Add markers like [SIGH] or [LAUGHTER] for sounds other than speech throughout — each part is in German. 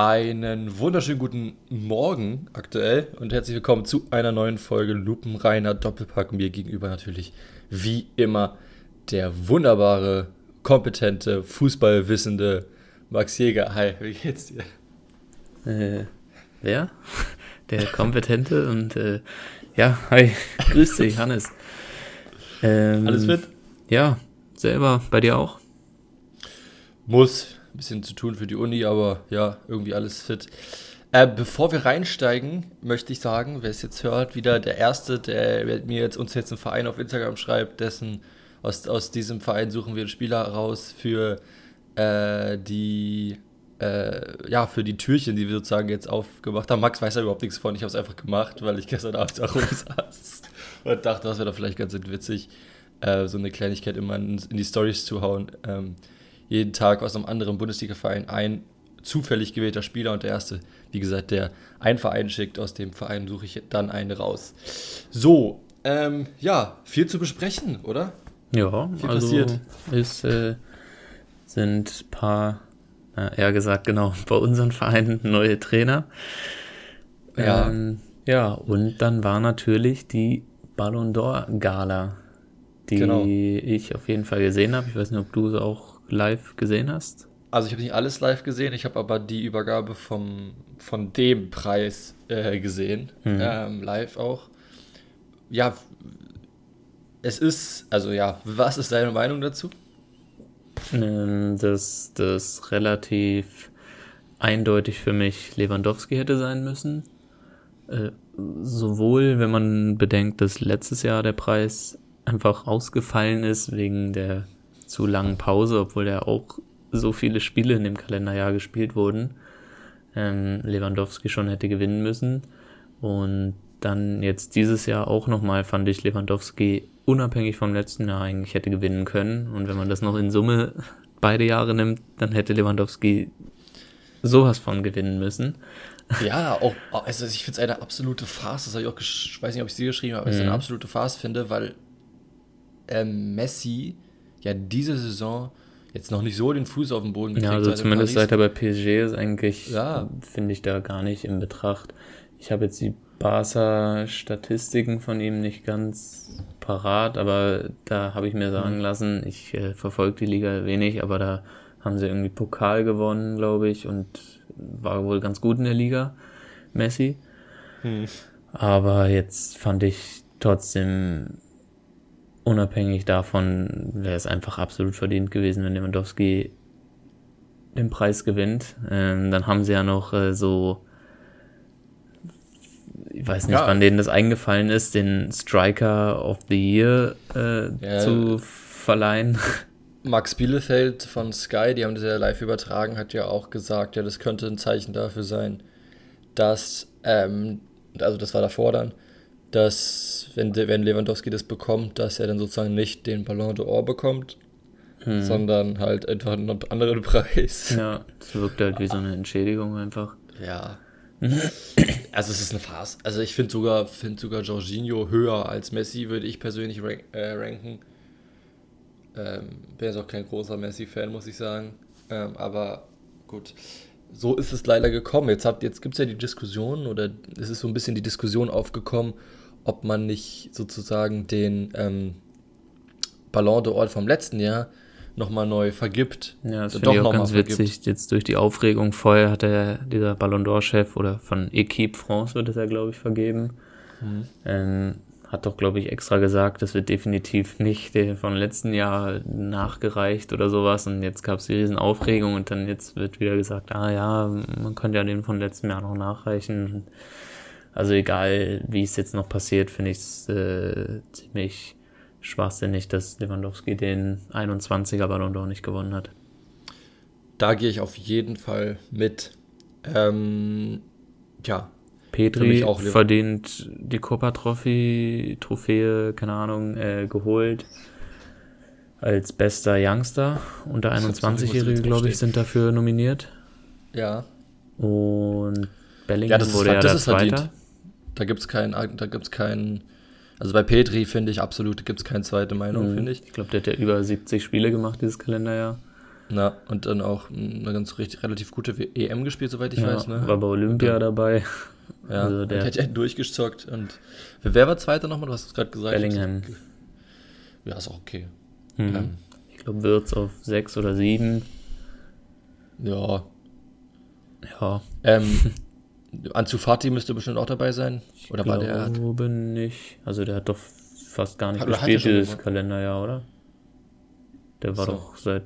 Einen wunderschönen guten Morgen aktuell und herzlich willkommen zu einer neuen Folge Lupenreiner Doppelpack. Mir gegenüber natürlich wie immer der wunderbare, kompetente, fußballwissende Max Jäger. Hi, wie geht's dir? Äh, wer? Der kompetente und äh, ja, hi, grüß dich, Hannes. Ähm, Alles fit? Ja, selber, bei dir auch? Muss, bisschen zu tun für die Uni, aber ja, irgendwie alles fit. Äh, bevor wir reinsteigen, möchte ich sagen, wer es jetzt hört, wieder der Erste, der mir jetzt uns jetzt einen Verein auf Instagram schreibt, dessen aus, aus diesem Verein suchen wir einen Spieler raus für äh, die äh, ja, für die Türchen, die wir sozusagen jetzt aufgemacht haben. Max weiß ja überhaupt nichts von, ich habe es einfach gemacht, weil ich gestern Abend auch [LAUGHS] rumsaß und dachte, das wäre doch vielleicht ganz witzig, äh, so eine Kleinigkeit immer in, in die Stories zu hauen. Ähm, jeden Tag aus einem anderen Bundesliga-Verein ein zufällig gewählter Spieler und der erste, wie gesagt, der einen Verein schickt, aus dem Verein suche ich dann einen raus. So, ähm, ja, viel zu besprechen, oder? Ja, viel also passiert. Ist, äh, sind ein paar, äh, eher gesagt, genau, [LAUGHS] bei unseren Vereinen neue Trainer. Ja. Ähm, ja, und dann war natürlich die Ballon d'Or Gala, die genau. ich auf jeden Fall gesehen habe. Ich weiß nicht, ob du sie auch live gesehen hast. Also ich habe nicht alles live gesehen, ich habe aber die Übergabe vom, von dem Preis äh, gesehen, mhm. ähm, live auch. Ja, es ist, also ja, was ist deine Meinung dazu? Ähm, dass das relativ eindeutig für mich Lewandowski hätte sein müssen. Äh, sowohl, wenn man bedenkt, dass letztes Jahr der Preis einfach ausgefallen ist wegen der zu langen Pause, obwohl der auch so viele Spiele in dem Kalenderjahr gespielt wurden, ähm, Lewandowski schon hätte gewinnen müssen. Und dann jetzt dieses Jahr auch nochmal fand ich Lewandowski unabhängig vom letzten Jahr eigentlich hätte gewinnen können. Und wenn man das noch in Summe [LAUGHS] beide Jahre nimmt, dann hätte Lewandowski sowas von gewinnen müssen. Ja, auch, also ich finde es eine absolute Farce, das habe ich auch, ich weiß nicht, ob ich sie geschrieben habe, aber mhm. es eine absolute Farce finde, weil ähm, Messi ja diese Saison jetzt noch nicht so den Fuß auf den Boden gekriegt. Ja, also zumindest seit er bei PSG ist eigentlich, ja. finde ich da gar nicht in Betracht. Ich habe jetzt die Barca-Statistiken von ihm nicht ganz parat, aber da habe ich mir sagen mhm. lassen, ich äh, verfolge die Liga wenig, aber da haben sie irgendwie Pokal gewonnen, glaube ich, und war wohl ganz gut in der Liga, Messi. Mhm. Aber jetzt fand ich trotzdem unabhängig davon wäre es einfach absolut verdient gewesen, wenn Lewandowski den Preis gewinnt. Ähm, dann haben sie ja noch äh, so, ich weiß nicht, ja. wann denen das eingefallen ist, den Striker of the Year äh, ja. zu verleihen. Max Bielefeld von Sky, die haben das ja live übertragen, hat ja auch gesagt, ja, das könnte ein Zeichen dafür sein, dass, ähm, also das war davor dann, dass, wenn, wenn Lewandowski das bekommt, dass er dann sozusagen nicht den Ballon d'Or bekommt, hm. sondern halt einfach einen anderen [LAUGHS] Preis. Ja, das wirkt halt wie so eine Entschädigung einfach. Ja. [CLEARS THROAT] also es ist eine Farce. Also ich finde sogar, find sogar Jorginho höher als Messi, würde ich persönlich rank, äh, ranken. Ähm, bin jetzt auch kein großer Messi-Fan, muss ich sagen. Ähm, aber gut, so ist es leider gekommen. Jetzt, jetzt gibt es ja die Diskussion, oder es ist so ein bisschen die Diskussion aufgekommen, ob man nicht sozusagen den ähm, Ballon d'Or vom letzten Jahr nochmal neu vergibt. Ja, das finde ich auch ganz witzig. Vergibt. Jetzt durch die Aufregung vorher hat der, dieser Ballon d'Or-Chef oder von Equipe France wird es ja, glaube ich, vergeben. Mhm. Ähm, hat doch, glaube ich, extra gesagt, das wird definitiv nicht der von letzten Jahr nachgereicht oder sowas. Und jetzt gab es die riesen Aufregung und dann jetzt wird wieder gesagt, ah ja, man könnte ja den von letztem Jahr noch nachreichen. Also egal, wie es jetzt noch passiert, finde ich es äh, ziemlich schwachsinnig, dass Lewandowski den 21er Ballon d'Or nicht gewonnen hat. Da gehe ich auf jeden Fall mit. Ähm, ja. Petri auch verdient die Copa Trophy, Trophäe, keine Ahnung, äh, geholt als bester Youngster. Unter 21-Jährige, glaube ich, sind dafür nominiert. Ja. Und Bellingham ja, wurde ja der Zweiter. Da gibt es keinen, da gibt's keinen, also bei Petri finde ich absolut, gibt es keine zweite Meinung, mhm. finde ich. Ich glaube, der hat ja über 70 Spiele gemacht dieses Kalenderjahr. Na, und dann auch eine ganz richtig, relativ gute EM gespielt, soweit ich ja, weiß. Ne? War bei Olympia und, dabei. [LAUGHS] Ja, also der hat ja durchgezockt. Und wer war Zweiter nochmal? Du hast es gerade gesagt. Bellingham. Ja, ist auch okay. Mhm. Ähm, ich glaube, Wirtz auf 6 oder 7. Ja. Ja. Ähm, [LAUGHS] Anzufati müsste bestimmt auch dabei sein. Oder ich war der? Ich glaube nicht. Also der hat doch fast gar nicht hat, gespielt dieses? Kalenderjahr, oder? Der war so. doch seit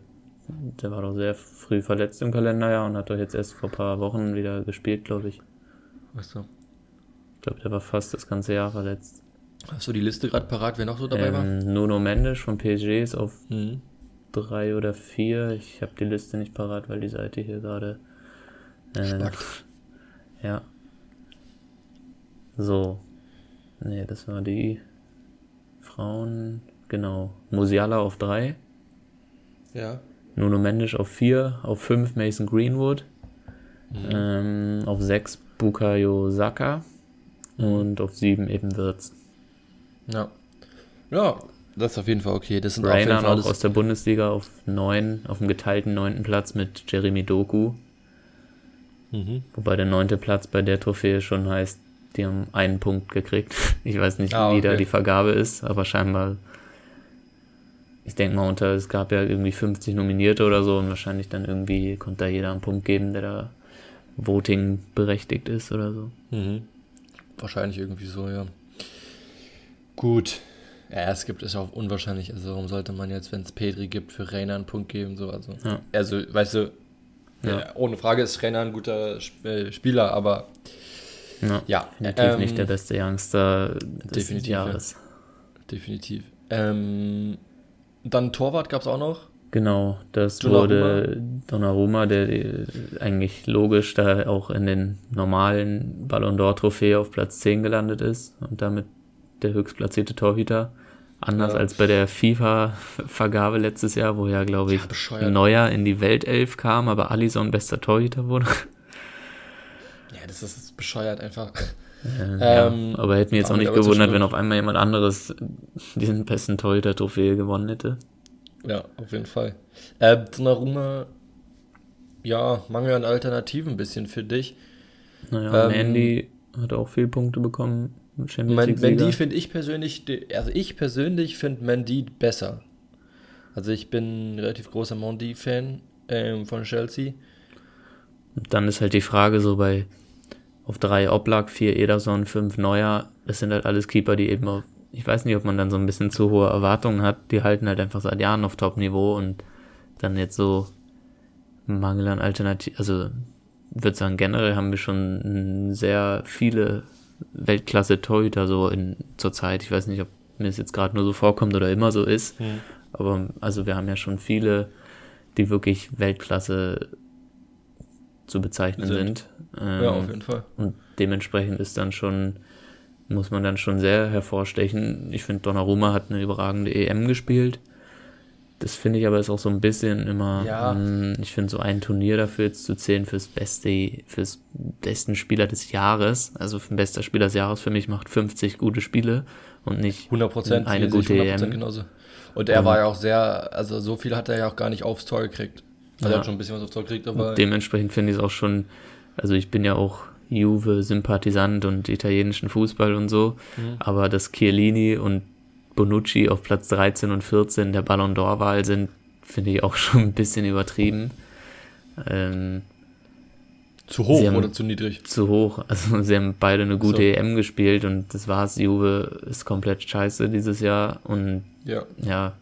der war doch sehr früh verletzt im Kalenderjahr und hat doch jetzt erst vor ein paar Wochen wieder gespielt, glaube ich. Ach so. Ich glaube, der war fast das ganze Jahr verletzt. Hast du die Liste gerade parat, wer noch so dabei ähm, war? Nuno Mendes von PSG ist auf mhm. drei oder vier. Ich habe die Liste nicht parat, weil die Seite hier gerade. Äh, ja. So. Nee, das war die Frauen. Genau. Musiala auf drei. Ja. Nuno Mendes auf 4, auf 5 Mason Greenwood, mhm. ähm, auf 6 Bukayo Saka mhm. und auf 7 eben Wirtz. Ja. Ja, das ist auf jeden Fall okay. Das sind Rainer noch aus der Bundesliga auf 9, auf dem geteilten 9. Platz mit Jeremy Doku. Mhm. Wobei der 9. Platz bei der Trophäe schon heißt, die haben einen Punkt gekriegt. [LAUGHS] Ich weiß nicht, ah, okay. wie da die Vergabe ist, aber scheinbar ich denke mal, unter, es gab ja irgendwie 50 Nominierte oder so und wahrscheinlich dann irgendwie konnte da jeder einen Punkt geben, der da Voting berechtigt ist oder so. Mhm. Wahrscheinlich irgendwie so, ja. Gut. Ja, es gibt es auch unwahrscheinlich. Also, warum sollte man jetzt, wenn es Petri gibt, für Rainer einen Punkt geben? So, also, ja. also weißt du, ja. Ja, ohne Frage ist Rainer ein guter äh, Spieler, aber ja, ja definitiv ähm, nicht der beste Youngster des definitiv, Jahres. Definitiv. Ähm, dann Torwart gab es auch noch. Genau, das Donnarumma. wurde Donnarumma, der eigentlich logisch da auch in den normalen Ballon d'Or Trophäe auf Platz 10 gelandet ist und damit der höchstplatzierte Torhüter. Anders ja. als bei der FIFA-Vergabe letztes Jahr, wo ja, glaube ich, ja, Neuer in die Weltelf kam, aber Alisson bester Torhüter wurde. Ja, das ist bescheuert einfach. Ja, ähm, aber hätte mich jetzt auch nicht gewundert, wenn auf einmal jemand anderes diesen besten Torhüter-Trophäe gewonnen hätte. Ja, auf jeden Fall. Äh, Donnarumma, ja, Mangel an Alternativen ein bisschen für dich. Naja, ähm, Mandy hat auch viele Punkte bekommen. Mandy finde ich persönlich, also ich persönlich finde Mandy besser. Also ich bin ein relativ großer Mandy-Fan ähm, von Chelsea. Dann ist halt die Frage so bei auf drei Oblak, vier Ederson, fünf Neuer. Das sind halt alles Keeper, die eben auf, ich weiß nicht, ob man dann so ein bisschen zu hohe Erwartungen hat. Die halten halt einfach seit Jahren auf Top-Niveau und dann jetzt so Mangel an Alternativen, also würde sagen, generell haben wir schon sehr viele Weltklasse-Torhüter so in zur Zeit. Ich weiß nicht, ob mir es jetzt gerade nur so vorkommt oder immer so ist. Mhm. Aber also wir haben ja schon viele, die wirklich Weltklasse zu bezeichnen sind. sind. Ähm, ja, auf jeden Fall. Und dementsprechend ist dann schon, muss man dann schon sehr hervorstechen. Ich finde, Donnarumma hat eine überragende EM gespielt. Das finde ich aber ist auch so ein bisschen immer, ja. mh, hm, ich finde so ein Turnier dafür jetzt zu zählen fürs beste, fürs besten Spieler des Jahres, also für den besten Spieler des Jahres für mich macht 50 gute Spiele und nicht 100%, eine gute 100% EM. Genauso. Und er war ja auch sehr, also so viel hat er ja auch gar nicht aufs Tor gekriegt. Also ja. er hat schon ein bisschen was aufs Tor gekriegt, aber. Und dementsprechend finde ich es auch schon also ich bin ja auch Juve-Sympathisant und italienischen Fußball und so, mhm. aber dass Chiellini und Bonucci auf Platz 13 und 14 der Ballon d'Or-Wahl sind, finde ich auch [LAUGHS] schon ein bisschen übertrieben. Ähm, zu hoch haben, oder zu niedrig? Zu hoch. Also [LAUGHS] sie haben beide eine gute so. EM gespielt und das war's. Juve ist komplett scheiße dieses Jahr und ja. ja.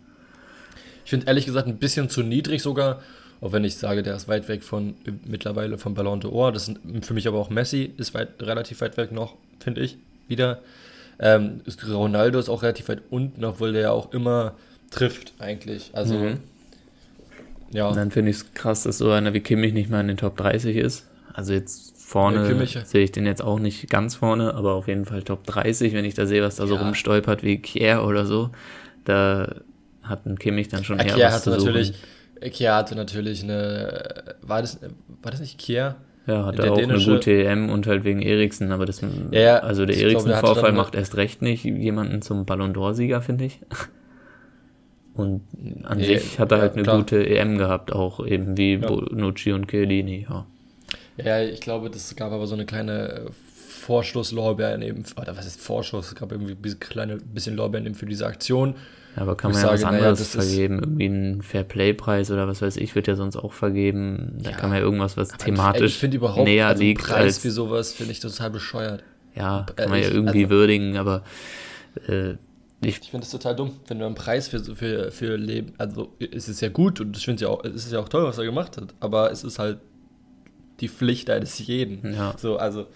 Ich finde ehrlich gesagt ein bisschen zu niedrig sogar auch wenn ich sage, der ist weit weg von mittlerweile vom Ballon d'Or. Das ist für mich aber auch Messi ist weit, relativ weit weg noch, finde ich, wieder. Ähm, Ronaldo ist auch relativ weit unten, obwohl der ja auch immer trifft, eigentlich. Also, mhm. ja. Und dann finde ich es krass, dass so einer wie Kimmich nicht mal in den Top 30 ist. Also jetzt vorne sehe ich den jetzt auch nicht ganz vorne, aber auf jeden Fall Top 30, wenn ich da sehe, was da ja. so rumstolpert wie Kier oder so. Da hat ein Kimmich dann schon ja, eher Kier was zu natürlich suchen Kia hatte natürlich eine. War das, war das nicht Kia? Ja, hatte auch dänische, eine gute EM und halt wegen Eriksen, aber das. Ja, also der Eriksen-Vorfall macht erst recht nicht jemanden zum Ballon d'Or-Sieger, finde ich. [LAUGHS] Und an Nee, sich hat er ja, halt eine klar. gute EM gehabt, auch eben wie Ja. Bonucci und Chiellini, ja. Ja, ich glaube, das gab aber so eine kleine Vorschusslorbeeren eben, oder was ist Vorschuss? Es gab irgendwie ein bisschen kleine bisschen Lorbeeren eben für diese Aktion. Aber kann man ich ja was sage, naja, anderes ist- vergeben, irgendwie einen Fairplay-Preis oder was weiß ich, wird ja sonst auch vergeben. Da Ja. kann man ja irgendwas, was Ey, thematisch ich finde überhaupt näher also liegt Preis als für sowas finde ich total bescheuert. Ja, Äh, kann man ja ich- irgendwie also- würdigen, aber äh, ich, Ich finde es total dumm, wenn du einen Preis für, für, für Leben, also es ist ja gut und ich finde es ja auch, es ist ja auch toll, was er gemacht hat, aber es ist halt die Pflicht eines jeden. ja. So, also,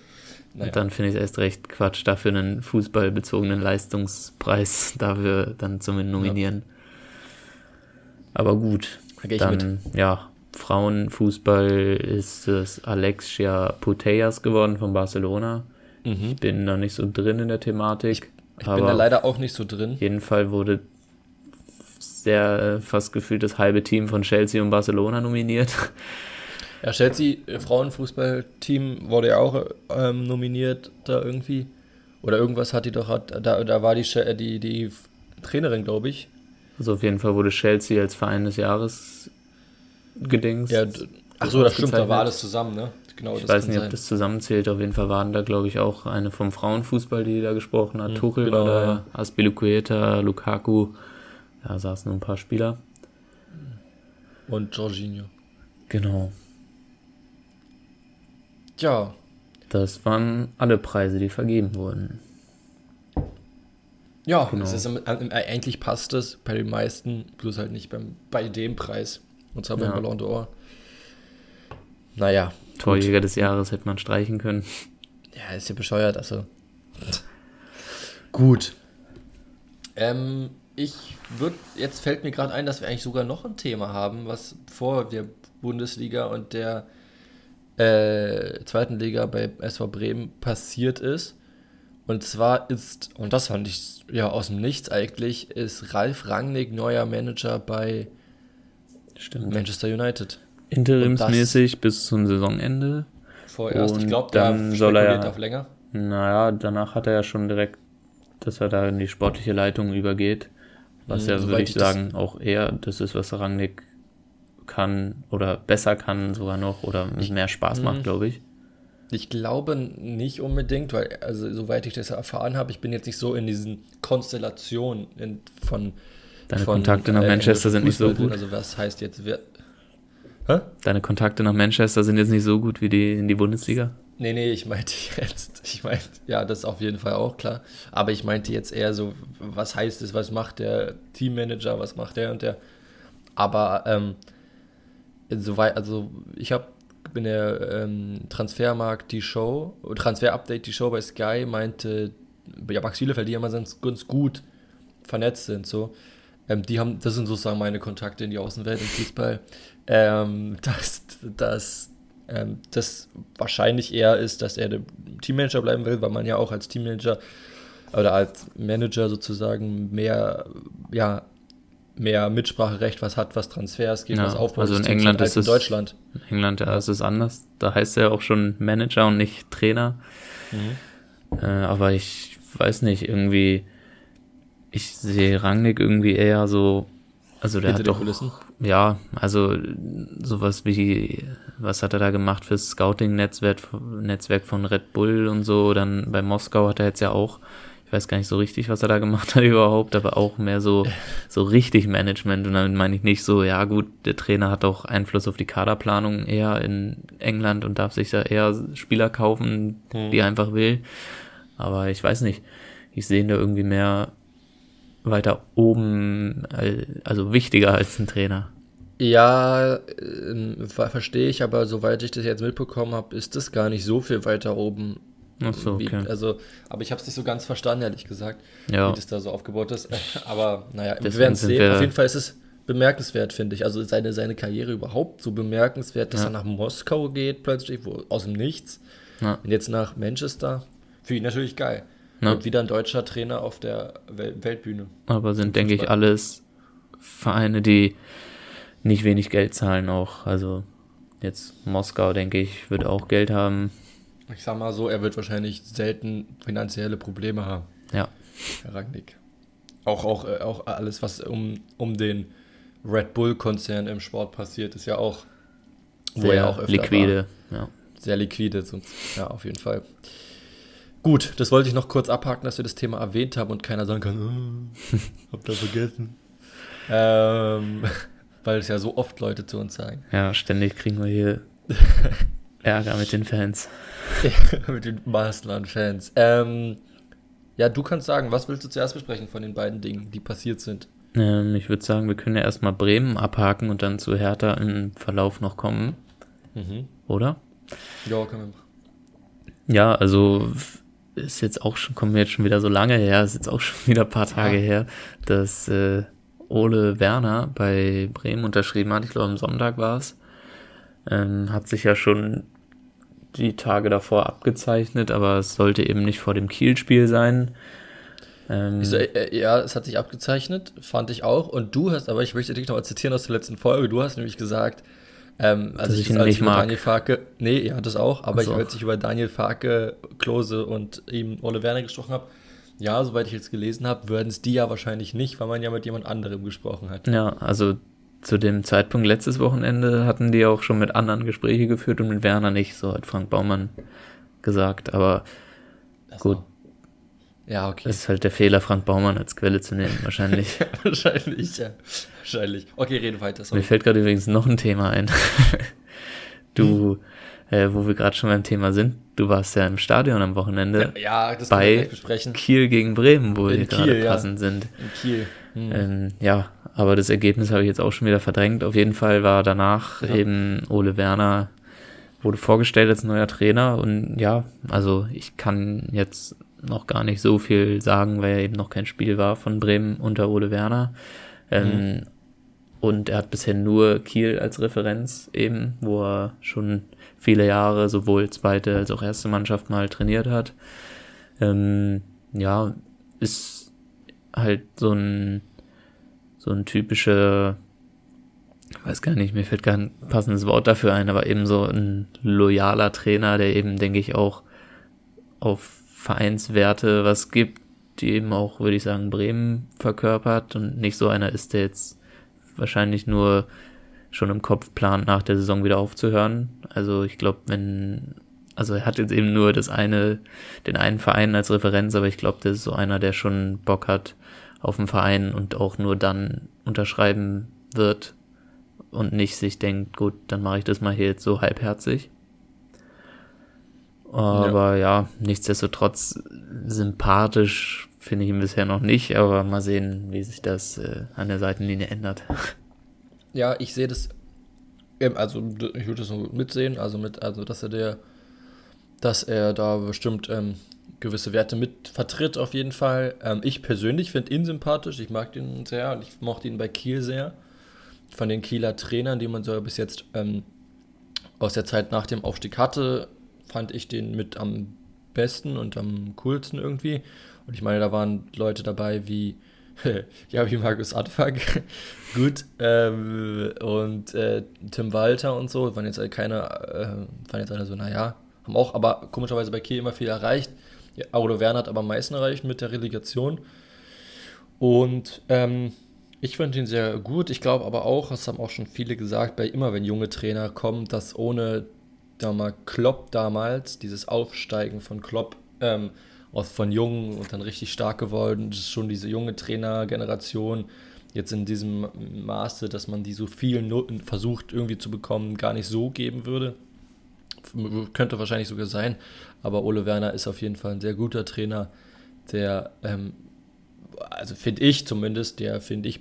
naja. Und dann finde ich es erst recht Quatsch, dafür einen fußballbezogenen Leistungspreis [LAUGHS] dafür dann zu nominieren. Aber gut, ich dann, ja, Frauenfußball ist es Alexia Putellas geworden von Barcelona. Mhm. Ich bin da nicht so drin in der Thematik. Ich bin da leider auch nicht so drin. Auf jeden Fall wurde sehr äh, fast gefühlt das halbe Team von Chelsea und Barcelona nominiert. [LAUGHS] Ja, Chelsea, äh, Frauenfußballteam, wurde ja auch ähm, nominiert da irgendwie. Oder irgendwas hat die doch, hat, da, da war die, äh, die, die Trainerin, glaube ich. Also auf jeden Fall wurde Chelsea als Verein des Jahres gedings. Ja, ach so, das stimmt, da war alles zusammen, ne? Genau, Ich das weiß nicht, ob sein. das zusammenzählt. Auf jeden Fall waren da, glaube ich, auch eine vom Frauenfußball, die da gesprochen hat. Mhm, Tuchel genau, war da, ja. Aspilicueta, Lukaku. Da saßen nur ein paar Spieler. Und Jorginho. Genau. Ja, Das waren alle Preise, die vergeben wurden. Ja, Genau. ist, im- eigentlich passt es bei den meisten, bloß halt nicht beim, bei dem Preis. Und zwar beim Ja. Ballon d'Or. Naja, Torjäger des Jahres hätte man streichen können. ja, ist ja bescheuert, also. Gut. Ähm, ich würde, jetzt fällt mir gerade ein, dass wir eigentlich sogar noch ein Thema haben, was vor der Bundesliga und der äh, zweiten Liga bei SV Bremen passiert ist. Und zwar ist, und das fand ich ja aus dem Nichts eigentlich, ist Ralf Rangnick neuer Manager bei Stimmt. Manchester United. Interimsmäßig bis zum Saisonende. Vorerst. ich Und glaube, der dann soll er ja- auf länger. Naja, danach hat er ja schon direkt, dass er da in die sportliche Leitung übergeht. Was Mhm, ja, würde ich ich sagen, auch eher das ist, was Rangnick kann oder besser kann sogar noch oder mehr Spaß Mhm. macht, glaube ich. Ich glaube nicht unbedingt, weil, also soweit ich das erfahren habe, ich bin jetzt nicht so in diesen Konstellationen in, von. Deine von, Kontakte nach äh, Manchester sind nicht so gut. Also, was heißt jetzt. Wer, Hä? Deine Kontakte nach Manchester sind jetzt nicht so gut wie die in die Bundesliga. Nee, nee, ich meinte [LAUGHS] jetzt, ich meinte, ja, das ist auf jeden Fall auch klar. Aber ich meinte jetzt eher so, was heißt es, was macht der Teammanager, was macht der und der. Aber ähm, soweit, also ich habe bin der ähm, Transfermarkt die Show, Transfer Update die Show bei Sky meinte, ja, Max Bielefeld, die immer ganz, ganz gut vernetzt sind, so. Ähm, die haben, das sind sozusagen meine Kontakte in die Außenwelt im Fußball, ähm, dass, dass ähm, das wahrscheinlich eher ist, dass er Teammanager bleiben will, weil man ja auch als Teammanager oder als Manager sozusagen mehr, ja, mehr Mitspracherecht was hat, was Transfers geht, Ja, was Aufbau also in England als ist in es- Deutschland. In England ja, ist es anders. Da heißt er auch schon Manager und nicht Trainer. Äh, aber ich weiß nicht, irgendwie, ich sehe Rangnick irgendwie eher so, also der Hinter hat doch, Kulissen. ja, also sowas wie, was hat er da gemacht fürs Scouting-Netzwerk Netzwerk von Red Bull und so, dann bei Moskau hat er jetzt ja auch, weiß gar nicht so richtig, was er da gemacht hat [LAUGHS] überhaupt, aber auch mehr so, so richtig Management und damit meine ich nicht so, ja gut, der Trainer hat auch Einfluss auf die Kaderplanung eher in England und darf sich da eher Spieler kaufen, die er einfach will, aber ich weiß nicht, ich sehe ihn da irgendwie mehr weiter oben, al- also wichtiger als ein Trainer. Ja, ver- verstehe ich, aber soweit ich das jetzt mitbekommen habe, ist das gar nicht so viel weiter oben. Ach so, Wie, okay. also, aber ich habe es nicht so ganz verstanden, ehrlich gesagt, Ja. wie das da so aufgebaut ist. [LAUGHS] Aber naja, wir werden es sehen. wir- Auf jeden Fall ist es bemerkenswert, finde ich. Also seine, seine Karriere überhaupt so bemerkenswert, dass Ja. er nach Moskau geht plötzlich, wo, aus dem Nichts. Ja. Und jetzt nach Manchester. Für ihn natürlich geil. Und wieder ein deutscher Trainer auf der Wel Weltbühne. Aber sind, denke ich, alles Vereine, die nicht wenig Geld zahlen auch. Also jetzt Moskau, denke ich, wird auch Geld haben. Ich sag mal so, er wird wahrscheinlich selten finanzielle Probleme haben. Ja. Herr Rangnick. auch, auch, äh, auch alles, was um, um den Red Bull-Konzern im Sport passiert, ist ja auch sehr auch liquide. War. Ja. Sehr liquide, sonst, ja, auf jeden Fall. Gut, das wollte ich noch kurz abhaken, dass wir das Thema erwähnt haben und keiner sagen kann, oh, hab da vergessen. [LAUGHS] ähm, [LAUGHS] weil es ja so oft Leute zu uns sagen. Ja, ständig kriegen wir hier [LAUGHS] Ärger mit den Fans. Ja, [LAUGHS] mit den Maßland-Fans. Ähm, ja, du kannst sagen, was willst du zuerst besprechen von den beiden Dingen, die passiert sind? Ähm, ich würde sagen, wir können ja erstmal Bremen abhaken und dann zu Hertha im Verlauf noch kommen. Mhm. Oder? Ja, können wir machen. Ja, also ist jetzt auch schon, kommen wir jetzt schon wieder so lange her, ist jetzt auch schon [LAUGHS] wieder ein paar Tage ja. her, dass äh, Ole Werner bei Bremen unterschrieben hat. Ich glaube, am Sonntag war es. Ähm, hat sich ja schon die Tage davor abgezeichnet, aber es sollte eben nicht vor dem Kiel-Spiel sein. Ähm, so, äh, ja, es hat sich abgezeichnet, fand ich auch. Und du hast, aber ich möchte dich noch mal zitieren aus der letzten Folge, du hast nämlich gesagt, ähm, als ich, ich als nicht über mag. Daniel Farke, nee, ja, das auch, aber also. ich, als ich über Daniel Farke, Klose und ihm Ole Werner gesprochen habe, ja, soweit ich jetzt gelesen habe, würden es die ja wahrscheinlich nicht, weil man ja mit jemand anderem gesprochen hat. Ja, also zu dem Zeitpunkt letztes Wochenende hatten die auch schon mit anderen Gespräche geführt und mit Werner nicht, so hat Frank Baumann gesagt. Aber das gut. Auch. Ja, okay. Das ist halt der Fehler, Frank Baumann als Quelle zu nehmen, wahrscheinlich. [LAUGHS] wahrscheinlich, ja. Wahrscheinlich. Okay, rede weiter. Sorry. Mir fällt gerade übrigens noch ein Thema ein. [LAUGHS] du, hm. äh, wo wir gerade schon beim Thema sind, du warst ja im Stadion am Wochenende. Ja, ja das bei Kiel gegen Bremen, wo In wir gerade passend ja. sind. In Kiel. Hm. Ähm, ja, aber das Ergebnis habe ich jetzt auch schon wieder verdrängt. Auf jeden Fall war danach ja. eben Ole Werner wurde vorgestellt als neuer Trainer und ja, also ich kann jetzt noch gar nicht so viel sagen, weil er eben noch kein Spiel war von Bremen unter Ole Werner. Ähm, mhm. Und er hat bisher nur Kiel als Referenz eben, wo er schon viele Jahre sowohl zweite als auch erste Mannschaft mal trainiert hat. Ähm, ja, ist halt so ein so ein typischer, ich weiß gar nicht, mir fällt kein passendes Wort dafür ein, aber eben so ein loyaler Trainer, der eben, denke ich, auch auf Vereinswerte was gibt, die eben auch, würde ich sagen, Bremen verkörpert und nicht so einer ist, der jetzt wahrscheinlich nur schon im Kopf plant, nach der Saison wieder aufzuhören. Also ich glaube, wenn, also er hat jetzt eben nur das eine, den einen Verein als Referenz, aber ich glaube, das ist so einer, der schon Bock hat, auf dem Verein und auch nur dann unterschreiben wird und nicht sich denkt, gut, dann mache ich das mal hier jetzt so halbherzig. Aber ja, ja nichtsdestotrotz sympathisch finde ich ihn bisher noch nicht, aber mal sehen, wie sich das äh, an der Seitenlinie ändert. [LAUGHS] Ja, ich sehe das, also ich würde das so mitsehen, also mit, also dass er der, dass er da bestimmt ähm, gewisse Werte mit vertritt auf jeden Fall. Ähm, ich persönlich finde ihn sympathisch, ich mag ihn sehr und ich mochte ihn bei Kiel sehr. Von den Kieler Trainern, die man so bis jetzt ähm, aus der Zeit nach dem Aufstieg hatte, fand ich den mit am besten und am coolsten irgendwie. Und ich meine, da waren Leute dabei wie, [LAUGHS] ja, wie Markus Adfag, [LAUGHS] gut, ähm, und äh, Tim Walter und so, waren jetzt halt keine, äh, waren jetzt alle so, naja, haben auch aber komischerweise bei Kiel immer viel erreicht. Ja, Audo Werner hat aber am meisten erreicht mit der Relegation. Und ähm, ich finde ihn sehr gut. Ich glaube aber auch, das haben auch schon viele gesagt, bei immer wenn junge Trainer kommen, dass ohne da mal Klopp damals, dieses Aufsteigen von Klopp, ähm, aus von jung und dann richtig stark geworden, das ist schon diese junge Trainergeneration jetzt in diesem Maße, dass man die so vielen Noten versucht irgendwie zu bekommen, gar nicht so geben würde. Könnte wahrscheinlich sogar sein, aber Ole Werner ist auf jeden Fall ein sehr guter Trainer, der, ähm, also finde ich zumindest, der finde ich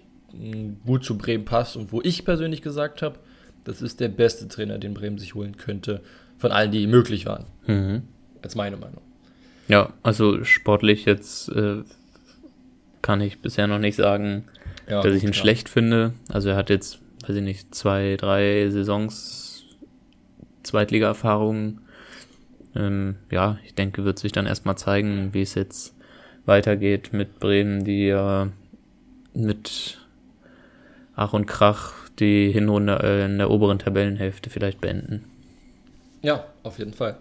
gut zu Bremen passt und wo ich persönlich gesagt habe, das ist der beste Trainer, den Bremen sich holen könnte, von allen, die möglich waren. Mhm. Als meine Meinung. Ja, also sportlich jetzt äh, kann ich bisher noch nicht sagen, ja, dass ich ihn klar. schlecht finde. Also er hat jetzt, weiß ich nicht, zwei, drei Saisons Zweitliga-Erfahrungen ähm, ja, ich denke, wird sich dann erstmal zeigen, wie es jetzt weitergeht mit Bremen, die ja mit Ach und Krach die Hinrunde äh, in der oberen Tabellenhälfte vielleicht beenden. Ja, auf jeden Fall.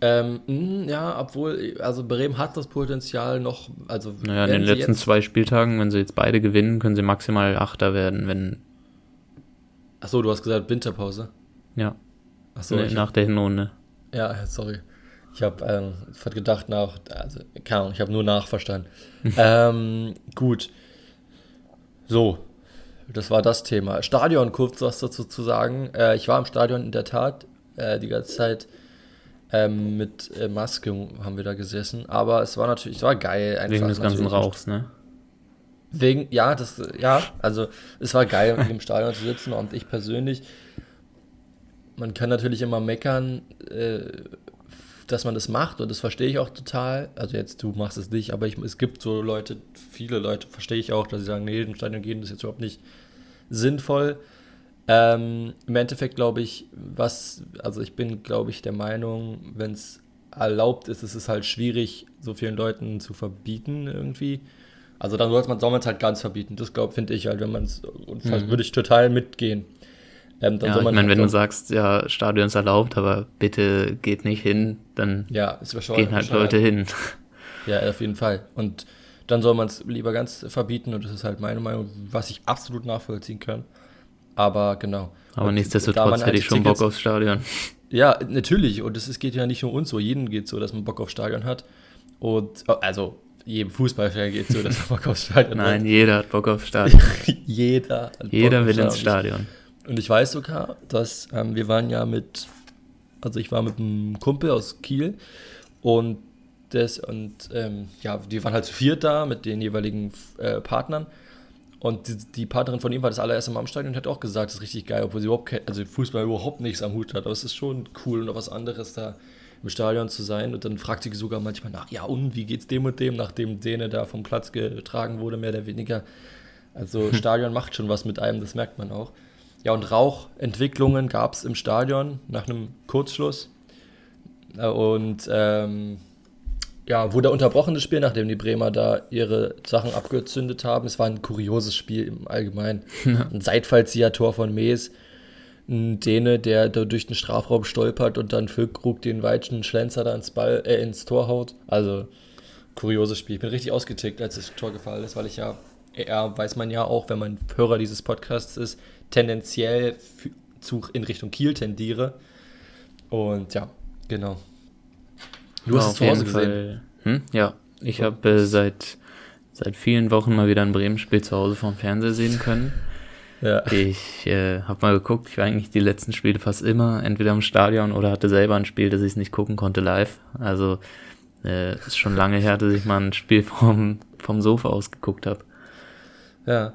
Ähm, mh, ja, obwohl, also Bremen hat das Potenzial noch, also Naja, in den letzten zwei Spieltagen, wenn sie jetzt beide gewinnen, können sie maximal Achter werden, wenn, Achso, du hast gesagt Winterpause. ja, Achso, ne, ich, nach der Hinrunde. Ja, sorry. Ich habe ähm, gedacht nach, also keine Ahnung, ich habe nur nachverstanden. [LAUGHS] ähm, gut. So, das war das Thema. Stadion, kurz was dazu zu sagen. Äh, ich war im Stadion in der Tat äh, die ganze Zeit ähm, mit äh, Maske haben wir da gesessen, aber es war natürlich, es war geil. Einfach Wegen des ganzen. Rauchs, ne? Wegen, ja, das, ja, also es war geil, im Stadion zu sitzen und ich persönlich, man kann natürlich immer meckern, äh, dass man das macht und das verstehe ich auch total. Also jetzt, du machst es nicht, aber ich, es gibt so Leute, viele Leute verstehe ich auch, dass sie sagen, nee, ins Stadion gehen ist jetzt überhaupt nicht sinnvoll. Ähm, Im Endeffekt glaube ich, was, also ich bin, glaube ich, der Meinung, wenn es erlaubt ist, ist es halt schwierig, so vielen Leuten zu verbieten irgendwie. Also dann soll man es halt ganz verbieten. Das glaube finde ich halt, wenn man es und Mhm. würde ich total mitgehen. Ähm, dann Ja, soll ich man meine, halt wenn du sagst, ja, Stadion ist erlaubt, aber bitte geht nicht hin, dann ja, gehen halt Leute hin. [LAUGHS] Ja, auf jeden Fall. Und dann soll man es lieber ganz verbieten und das ist halt meine Meinung, was ich absolut nachvollziehen kann. Aber genau. Aber Und nichtsdestotrotz halt hätte ich die schon Bock aufs Stadion. [LAUGHS] Ja, natürlich. Und es geht ja nicht nur uns so. Jedem geht so, dass man Bock auf Stadion hat. Und oh, also jedem Fußballfan geht so, dass man Bock auf Stadion Nein, jeder hat Bock aufs Stadion. hat. [LAUGHS] Jeder. hat Jeder Bock will ins Stadion. Und ich weiß sogar, dass ähm, wir waren ja mit, also ich war mit einem Kumpel aus Kiel und das und ähm, ja, die waren halt zu viert da mit den jeweiligen äh, Partnern. Und die, die Partnerin von ihm war das allererste Mal am Stadion und hat auch gesagt, das ist richtig geil, obwohl sie überhaupt also Fußball überhaupt nichts am Hut hat. Aber es ist schon cool und auch was anderes da im Stadion zu sein. Und dann fragt sie sogar manchmal nach, ja und wie geht's dem und dem, nachdem Dene da vom Platz getragen wurde, mehr oder weniger. Also [LAUGHS] Stadion macht schon was mit einem, das merkt man auch. Ja, und Rauchentwicklungen gab es im Stadion nach einem Kurzschluss. Äh, Und ähm, ja, wurde unterbrochen das Spiel, nachdem die Bremer da ihre Sachen abgezündet haben. Es war ein kurioses Spiel im Allgemeinen. [LAUGHS] Ein Seitfallzieher-Tor von Mees. Ein Däne, der da durch den Strafraum stolpert und dann Füllkrug den weitschen Schlenzer da ins, Ball, äh, ins Tor haut. Also, kurioses Spiel. Ich bin richtig ausgetickt, als das Tor gefallen ist, weil ich ja, eher weiß man ja auch, wenn man Hörer dieses Podcasts ist, tendenziell zu, in Richtung Kiel tendiere. Und ja, genau. Du hast es zu Hause gesehen. Hm? Ja, ich habe äh, seit, seit vielen Wochen mal wieder ein Bremen-Spiel zu Hause vom Fernseher sehen können. Ja. Ich äh, habe mal geguckt, ich war eigentlich die letzten Spiele fast immer entweder im Stadion oder hatte selber ein Spiel, das ich nicht gucken konnte live. Also äh, ist schon lange her, dass ich mal ein Spiel vom, vom Sofa aus geguckt habe. Ja.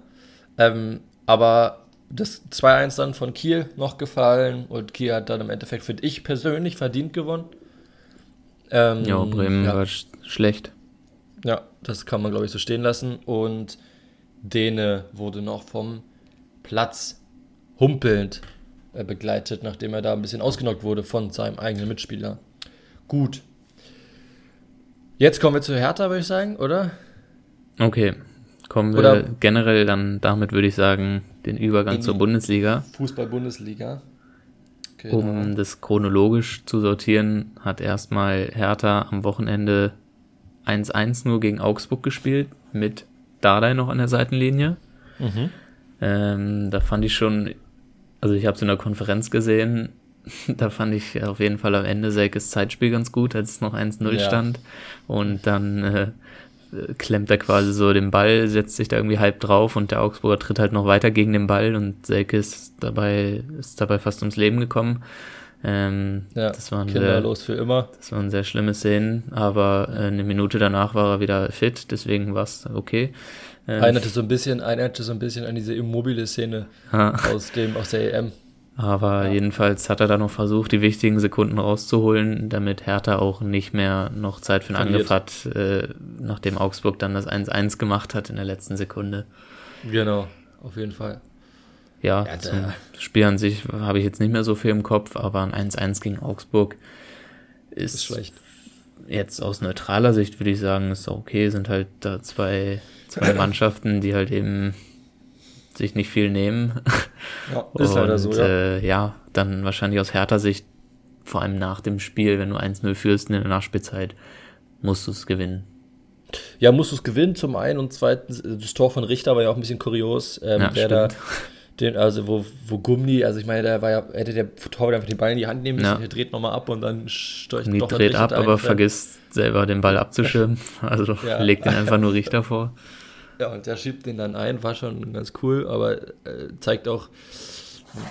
Ähm, aber das 2-1 dann von Kiel noch gefallen und Kiel hat dann im Endeffekt, finde ich persönlich, verdient gewonnen. Ähm, Ja, Bremen ja, war sch schlecht. ja, das kann man, glaube ich, so stehen lassen. Und Dene wurde noch vom Platz humpelnd äh, begleitet, nachdem er da ein bisschen ausgenockt wurde von seinem eigenen Mitspieler. Gut. Jetzt kommen wir zu Hertha, würde ich sagen, oder? Okay, kommen wir Oder- generell dann damit, würde ich sagen, den Übergang In zur Bundesliga. Fußball-Bundesliga. Genau. Um das chronologisch zu sortieren, hat erstmal Hertha am Wochenende 1-1 nur gegen Augsburg gespielt, mit Dardai noch an der Seitenlinie. Mhm. Ähm, da fand ich schon, also ich habe es in der Konferenz gesehen, [LAUGHS] da fand ich auf jeden Fall am Ende Selkes Zeitspiel ganz gut, als es noch 1-0 Ja. stand. Und dann äh, klemmt er quasi so den Ball, setzt sich da irgendwie halb drauf und der Augsburger tritt halt noch weiter gegen den Ball und Selke ist dabei, ist dabei fast ums Leben gekommen. Ähm, Ja, das waren sehr, kinderlos für immer. das waren sehr schlimme Szenen, aber äh, eine Minute danach war er wieder fit, deswegen war es okay. Ähm, Erinnerte so ein bisschen, erinnerte so ein bisschen an diese immobile-Szene aus dem, aus der EM. Aber Ja. jedenfalls hat er da noch versucht, die wichtigen Sekunden rauszuholen, damit Hertha auch nicht mehr noch Zeit für einen Verliert. Angriff hat, äh, nachdem Augsburg dann das 1-1 gemacht hat in der letzten Sekunde. Genau, auf jeden Fall. Ja, Ja, zum Spiel an sich habe ich jetzt nicht mehr so viel im Kopf, aber ein 1-1 gegen Augsburg ist, Ist schlecht. jetzt aus neutraler Sicht, würde ich sagen, ist okay, sind halt da zwei, zwei [CLEARS THROAT] Mannschaften, die halt eben sich nicht viel nehmen. [LAUGHS] Ja, ist leider so, Und, ja. Äh, ja, dann wahrscheinlich aus härter Sicht vor allem nach dem Spiel, wenn du 1-0 führst in der Nachspielzeit, musst du es gewinnen. Ja, musst du es gewinnen zum einen und zweitens, das Tor von Richter war ja auch ein bisschen kurios, ähm, ja, der da den, also wo, wo Gummi, also ich meine, da war ja, hätte der Torwart einfach den Ball in die Hand nehmen müssen, ja. der dreht nochmal ab und dann steuert er doch dreht ab, aber vergisst selber den Ball abzuschirmen. [LAUGHS] Also ja. legt den einfach nur Richter vor. [LAUGHS] Ja, und der schiebt den dann ein, war schon ganz cool, aber äh, zeigt auch,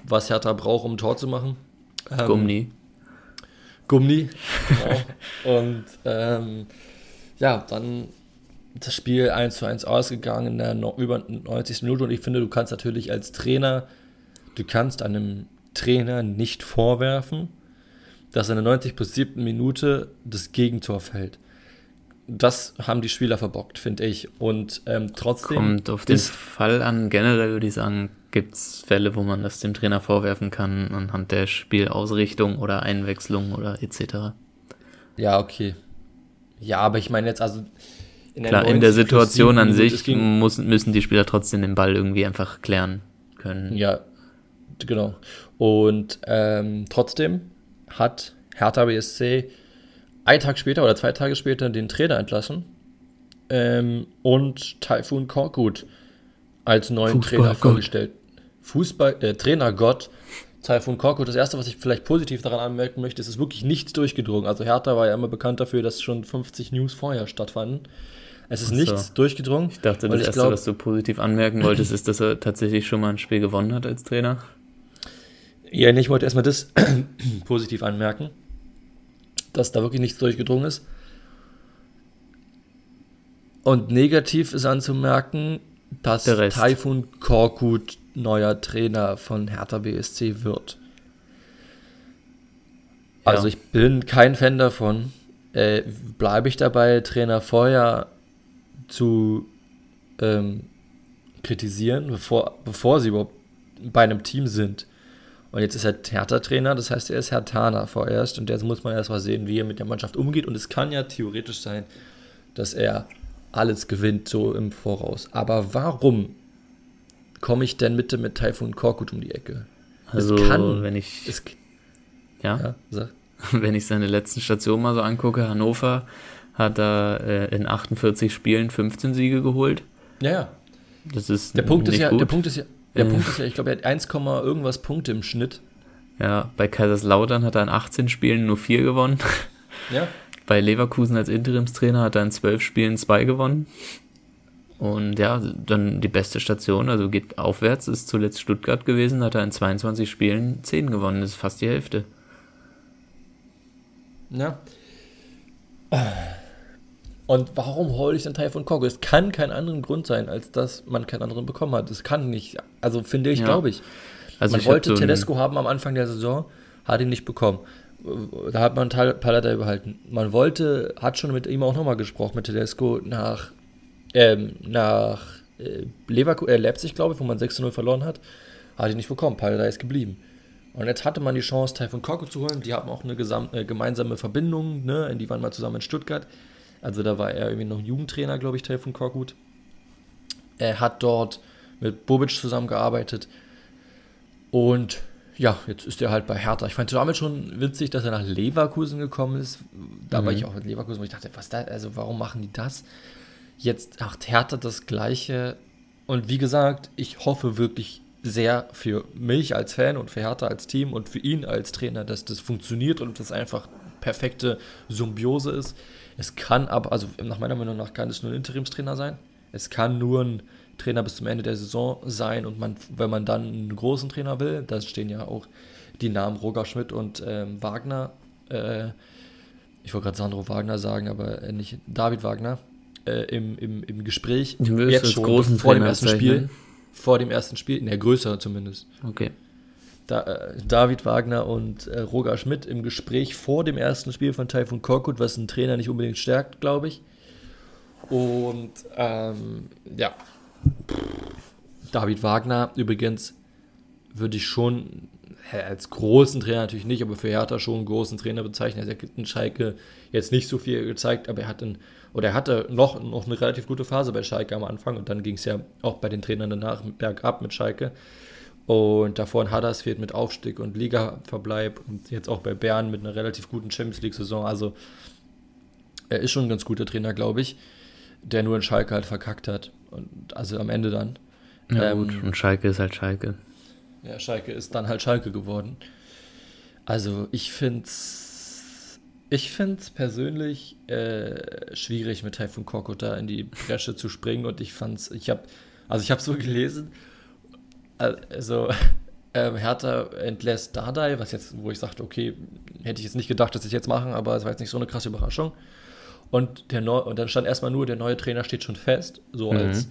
was Hertha braucht, um ein Tor zu machen. Ähm, Gummi. Gummi, genau. und ähm, ja, dann das Spiel 1 zu 1 ausgegangen in der no über 90. Minute und ich finde, du kannst natürlich als Trainer, du kannst einem Trainer nicht vorwerfen, dass in der 90 plus 7. Minute das Gegentor fällt. Das haben die Spieler verbockt, finde ich. Und ähm, trotzdem. Kommt auf den Fall an. Generell würde ich sagen, gibt es Fälle, wo man das dem Trainer vorwerfen kann, anhand der Spielausrichtung oder Einwechslung oder etc. Ja, okay. Ja, aber ich meine jetzt, also in Klar, in der Situation an sich muss, müssen die Spieler trotzdem den Ball irgendwie einfach klären können. Ja, genau. Und ähm, trotzdem hat Hertha BSC einen Tag später oder zwei Tage später den Trainer entlassen ähm, und Taifun Korkut als neuen Fußball Trainer vorgestellt. Fußball, äh, Trainergott Taifun Korkut. Das erste, was ich vielleicht positiv daran anmerken möchte, ist, es ist wirklich nichts durchgedrungen. Also Hertha war ja immer bekannt dafür, dass schon 50 News vorher stattfanden. Es ist so. nichts durchgedrungen. Ich dachte, das ich Erste, glaub, was du positiv anmerken wolltest, ist, dass er tatsächlich schon mal ein Spiel gewonnen hat als Trainer. Ja, ich wollte erstmal das [CLEARS THROAT] positiv anmerken, dass da wirklich nichts durchgedrungen ist. Und negativ ist anzumerken, dass Taifun Korkut neuer Trainer von Hertha BSC wird. Also ja. ich bin kein Fan davon. Äh, Bleibe ich dabei, Trainer vorher zu ähm, kritisieren, bevor, bevor sie überhaupt bei einem Team sind. Und jetzt ist er Hertha-Trainer, das heißt, er ist Herr Tana vorerst und jetzt muss man erst mal sehen, wie er mit der Mannschaft umgeht. Und es kann ja theoretisch sein, dass er alles gewinnt, so im Voraus. Aber warum komme ich denn bitte mit Taifun Korkut um die Ecke? Also, es kann, wenn ich. Es, ja, ja [LAUGHS] wenn ich seine letzten Stationen mal so angucke, Hannover hat er äh, in 48 Spielen 15 Siege geholt. Ja, ja. Das ist der Punkt ist ja, gut. Der Punkt ist ja, der äh. Punkt ist ja, ich glaube, er hat 1, irgendwas Punkte im Schnitt. Ja, bei Kaiserslautern hat er in 18 Spielen nur 4 gewonnen. Ja. Bei Leverkusen als Interimstrainer hat er in 12 Spielen 2 gewonnen. Und ja, dann die beste Station, also geht aufwärts, ist zuletzt Stuttgart gewesen, hat er in 22 Spielen 10 gewonnen. Das ist fast die Hälfte. Ja. Und warum hole ich den Teil von Kogo? Es kann keinen anderen Grund sein, als dass man keinen anderen bekommen hat. Es kann nicht. Also finde ich, ja. glaube ich. Also man ich wollte so Tedesco haben am Anfang der Saison, hat ihn nicht bekommen. Da hat man Palata behalten. Man wollte, hat schon mit ihm auch nochmal gesprochen, mit Tedesco, nach, ähm, nach äh, Leverkusen, äh, Leipzig, glaube ich, wo man 6-0 verloren hat. Hat ihn nicht bekommen. Palata ist geblieben. Und jetzt hatte man die Chance, Taifun Korko zu holen. Die haben auch eine äh, gemeinsame Verbindung, ne? Die waren mal zusammen in Stuttgart. Also da war er irgendwie noch Jugendtrainer, glaube ich, Teil von Korkut. Er hat dort mit Bobic zusammengearbeitet. Und ja, jetzt ist er halt bei Hertha. Ich fand damals schon witzig, dass er nach Leverkusen gekommen ist. Da mhm. war ich auch in Leverkusen, wo ich dachte, was da, also warum machen die das? Jetzt macht Hertha das Gleiche. Und wie gesagt, ich hoffe wirklich sehr für mich als Fan und für Hertha als Team und für ihn als Trainer, dass das funktioniert und das einfach perfekte Symbiose ist. Es kann aber, also nach meiner Meinung nach kann es nur ein Interimstrainer sein. Es kann nur ein Trainer bis zum Ende der Saison sein und man, wenn man dann einen großen Trainer will, da stehen ja auch die Namen Roger Schmidt und ähm, Wagner, äh, ich wollte gerade Sandro Wagner sagen, aber nicht David Wagner, äh, im, im, im Gespräch. Jetzt schon großen vor dem ersten Spiel. Vor dem ersten Spiel, ne, größer zumindest. Okay da, äh, David Wagner und äh, Roger Schmidt im Gespräch vor dem ersten Spiel von Taifun Korkut, was ein Trainer nicht unbedingt stärkt, glaube ich. Und ähm, ja, David Wagner übrigens würde ich schon als großen Trainer natürlich nicht, aber für Hertha schon einen großen Trainer bezeichnen. Er hat in Schalke jetzt nicht so viel gezeigt, aber er hat in, oder er hatte noch, noch eine relativ gute Phase bei Schalke am Anfang und dann ging es ja auch bei den Trainern danach bergab mit Schalke. Und davor in Huddersfield mit Aufstieg und Ligaverbleib und jetzt auch bei Bern mit einer relativ guten Champions League-Saison. Also er ist schon ein ganz guter Trainer, glaube ich, der nur in Schalke halt verkackt hat. Und also am Ende dann. Ja, ähm, gut. Und Schalke ist halt Schalke. Ja, Schalke ist dann halt Schalke geworden. Also ich finde es ich find's persönlich äh, schwierig, mit Taifun Korkut da in die Bresche zu springen und ich fand's, ich habe, also ich habe so gelesen, also [LAUGHS] ähm, Hertha entlässt Dardai, was jetzt, wo ich sagte, okay, hätte ich jetzt nicht gedacht, dass ich jetzt machen, aber es war jetzt nicht so eine krasse Überraschung. Und, der Neu und dann stand erstmal nur, der neue Trainer steht schon fest, so mhm. als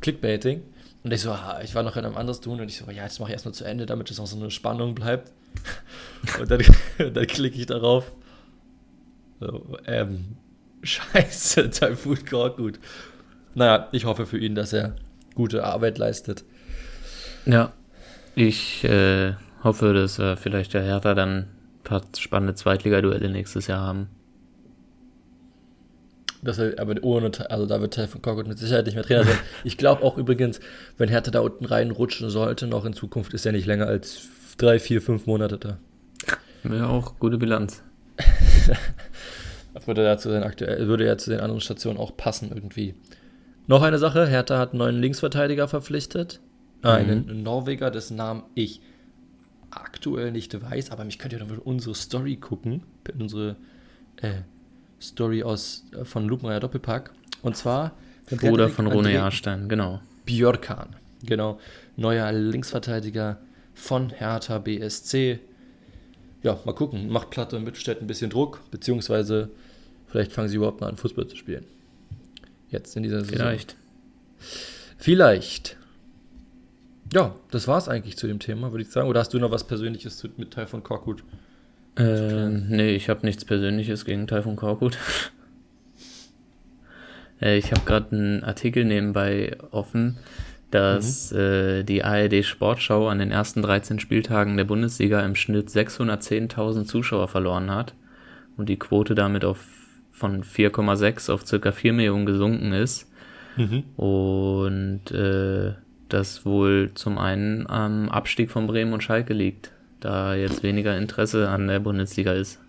Clickbaiting. Und ich so, ah, ich war noch in einem anderes tun und ich so, ja, jetzt mache ich erstmal zu Ende, damit es auch so eine Spannung bleibt. [LAUGHS] und dann, [LAUGHS] dann klicke ich darauf. So, ähm, scheiße, Typhoon gut. Naja, ich hoffe für ihn, dass er gute Arbeit leistet. Ja, ich äh, hoffe, dass wir vielleicht der Hertha dann ein paar spannende Zweitligaduelle nächstes Jahr haben. Das er, aber ohne, also da wird Telfon mit Sicherheit nicht mehr Trainer sein. [LAUGHS] Ich glaube auch übrigens, wenn Hertha da unten reinrutschen sollte, noch in Zukunft ist er nicht länger als drei, vier, fünf Monate da. Ja, auch gute Bilanz. das [LAUGHS] würde ja zu den aktuell, würde ja zu den anderen Stationen auch passen irgendwie. Noch eine Sache, Hertha hat einen neuen Linksverteidiger verpflichtet. Mhm. Einen Norweger, dessen Namen ich aktuell nicht weiß, aber mich könnt ihr dann unsere Story gucken, unsere äh, Story aus, äh, von Lupenmeier Doppelpack. Und zwar. Bruder von Rune Jahrstein, genau. Björkan, genau. Neuer Linksverteidiger von Hertha BSC. Ja, mal gucken. Macht Platte und Mittelstädt ein bisschen Druck, beziehungsweise vielleicht fangen sie überhaupt mal an, Fußball zu spielen. Jetzt in dieser Saison. Vielleicht. Vielleicht. Ja, das war es eigentlich zu dem Thema, würde ich sagen. Oder hast du noch was Persönliches mit Teil von Korkut? Äh, nee, ich habe nichts Persönliches gegen Taifun Korkut. [LAUGHS] äh, ich habe gerade einen Artikel nebenbei offen, dass mhm. äh, die ARD Sportschau an den ersten 13 Spieltagen der Bundesliga im Schnitt 610.000 Zuschauer verloren hat und die Quote damit auf von 4,6 auf circa 4 Millionen gesunken ist. Mhm. Und äh, das wohl zum einen am Abstieg von Bremen und Schalke liegt da jetzt weniger Interesse an der Bundesliga ist.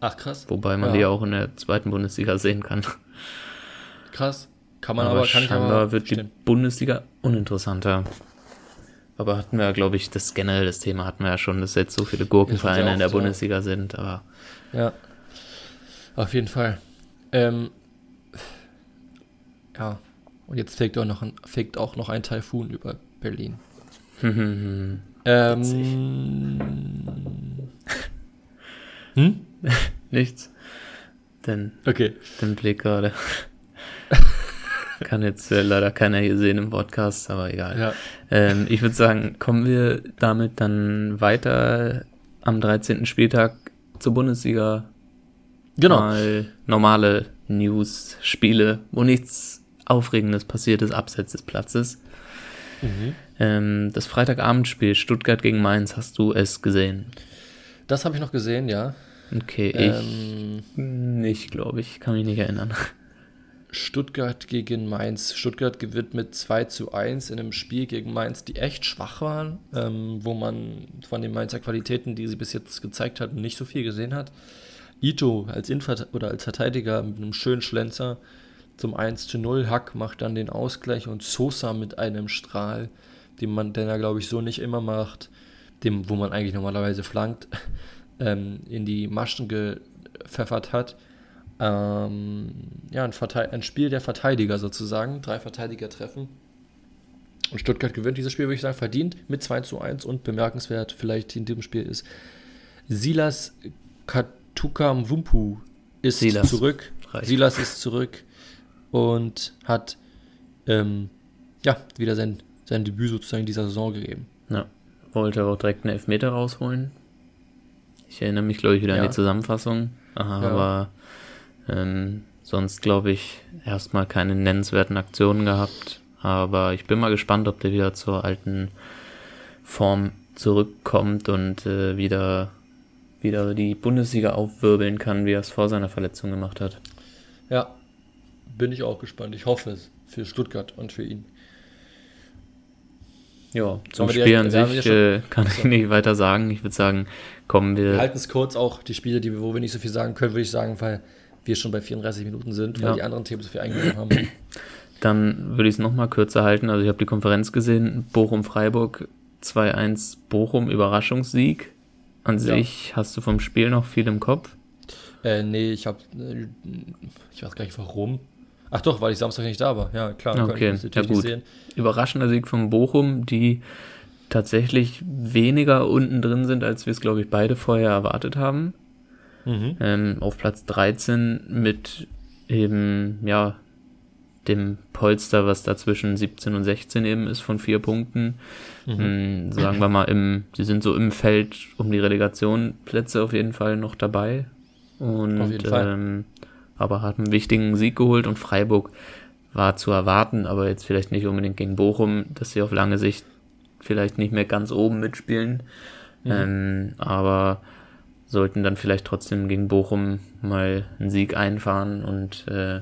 Ach krass. Wobei man ja. die auch in der zweiten Bundesliga sehen kann. Krass. Kann man aber, aber kann scheinbar aber wird die Bundesliga uninteressanter. Aber hatten wir, ja, glaube ich, das generell das Thema hatten wir ja schon, dass jetzt so viele Gurkenvereine in der so. Bundesliga sind, aber. Ja. Auf jeden Fall. Ähm, ja. Und jetzt fegt auch noch ein, fegt auch noch ein Taifun über Berlin. [LAUGHS] Ähm, hm? [LAUGHS] Nichts. Den, okay. den Blick gerade. [LAUGHS] Kann jetzt äh, leider keiner hier sehen im Podcast, aber egal. Ja. Ähm, ich würde sagen, kommen wir damit dann weiter am 13. Spieltag zur Bundesliga. Genau. Mal normale News, Spiele, wo nichts Aufregendes passiert ist, abseits des Platzes. Mhm. Ähm, das Freitagabendspiel Stuttgart gegen Mainz, hast du es gesehen? Das habe ich noch gesehen, ja. Okay, ähm, ich nicht, glaube ich. Kann mich nicht erinnern. Stuttgart gegen Mainz. Stuttgart gewinnt mit 2 zu 1 in einem Spiel gegen Mainz, die echt schwach waren, ähm, wo man von den Mainzer Qualitäten, die sie bis jetzt gezeigt hatten, nicht so viel gesehen hat. Ito als Invert oder als Verteidiger mit einem schönen Schlenzer zum 1 zu 0. Hack macht dann den Ausgleich und Sosa mit einem Strahl den man, den er glaube ich so nicht immer macht, dem, wo man eigentlich normalerweise flankt, [LAUGHS] ähm, in die Maschen gepfeffert hat. Ähm, ja, ein, ein, Spiel der Verteidiger sozusagen, drei Verteidiger treffen. Und Stuttgart gewinnt dieses Spiel, würde ich sagen, verdient mit 2 zu 1 und bemerkenswert vielleicht in diesem Spiel ist Silas Katukam Wumpu ist Silas. zurück. Reicht. Silas ist zurück und hat ähm, ja, wieder sein sein Debüt sozusagen dieser Saison gegeben. Ja, wollte aber auch direkt einen Elfmeter rausholen. Ich erinnere mich, glaube ich, wieder ja. an die Zusammenfassung. Aha, ja. Aber ähm, sonst, glaube ich, erstmal keine nennenswerten Aktionen gehabt. Aber ich bin mal gespannt, ob der wieder zur alten Form zurückkommt und äh, wieder, wieder die Bundesliga aufwirbeln kann, wie er es vor seiner Verletzung gemacht hat. Ja, bin ich auch gespannt. Ich hoffe es für Stuttgart und für ihn. Ja, zum Spiel an sich äh, kann ich nicht weiter sagen. Ich würde sagen, kommen wir. Wir halten es kurz auch, die Spiele, die, wo wir nicht so viel sagen können, würde ich sagen, weil wir schon bei 34 Minuten sind, weil ja. die anderen Themen so viel eingegangen haben. [CLEARS THROAT] Dann würde ich es nochmal kürzer halten. Also ich habe die Konferenz gesehen, Bochum-Freiburg 2-1 Bochum, Überraschungssieg. An ja. sich hast du vom Spiel noch viel im Kopf? Äh, nee, ich habe, äh, ich weiß gar nicht warum. Ach doch, weil ich Samstag nicht da war. Ja, klar. Okay, ja gut. Überraschender Sieg von Bochum, die tatsächlich weniger unten drin sind, als wir es, glaube ich, beide vorher erwartet haben. Mhm. Ähm, auf Platz 13 mit eben, ja, dem Polster, was da zwischen 17 und 16 eben ist, von vier Punkten. Mhm. Ähm, sagen wir mal, im, sie sind so im Feld um die Relegationplätze auf jeden Fall noch dabei. Und, auf jeden Fall. Ähm, aber hat einen wichtigen Sieg geholt und Freiburg war zu erwarten, aber jetzt vielleicht nicht unbedingt gegen Bochum, dass sie auf lange Sicht vielleicht nicht mehr ganz oben mitspielen. Mhm. Ähm, aber sollten dann vielleicht trotzdem gegen Bochum mal einen Sieg einfahren und äh,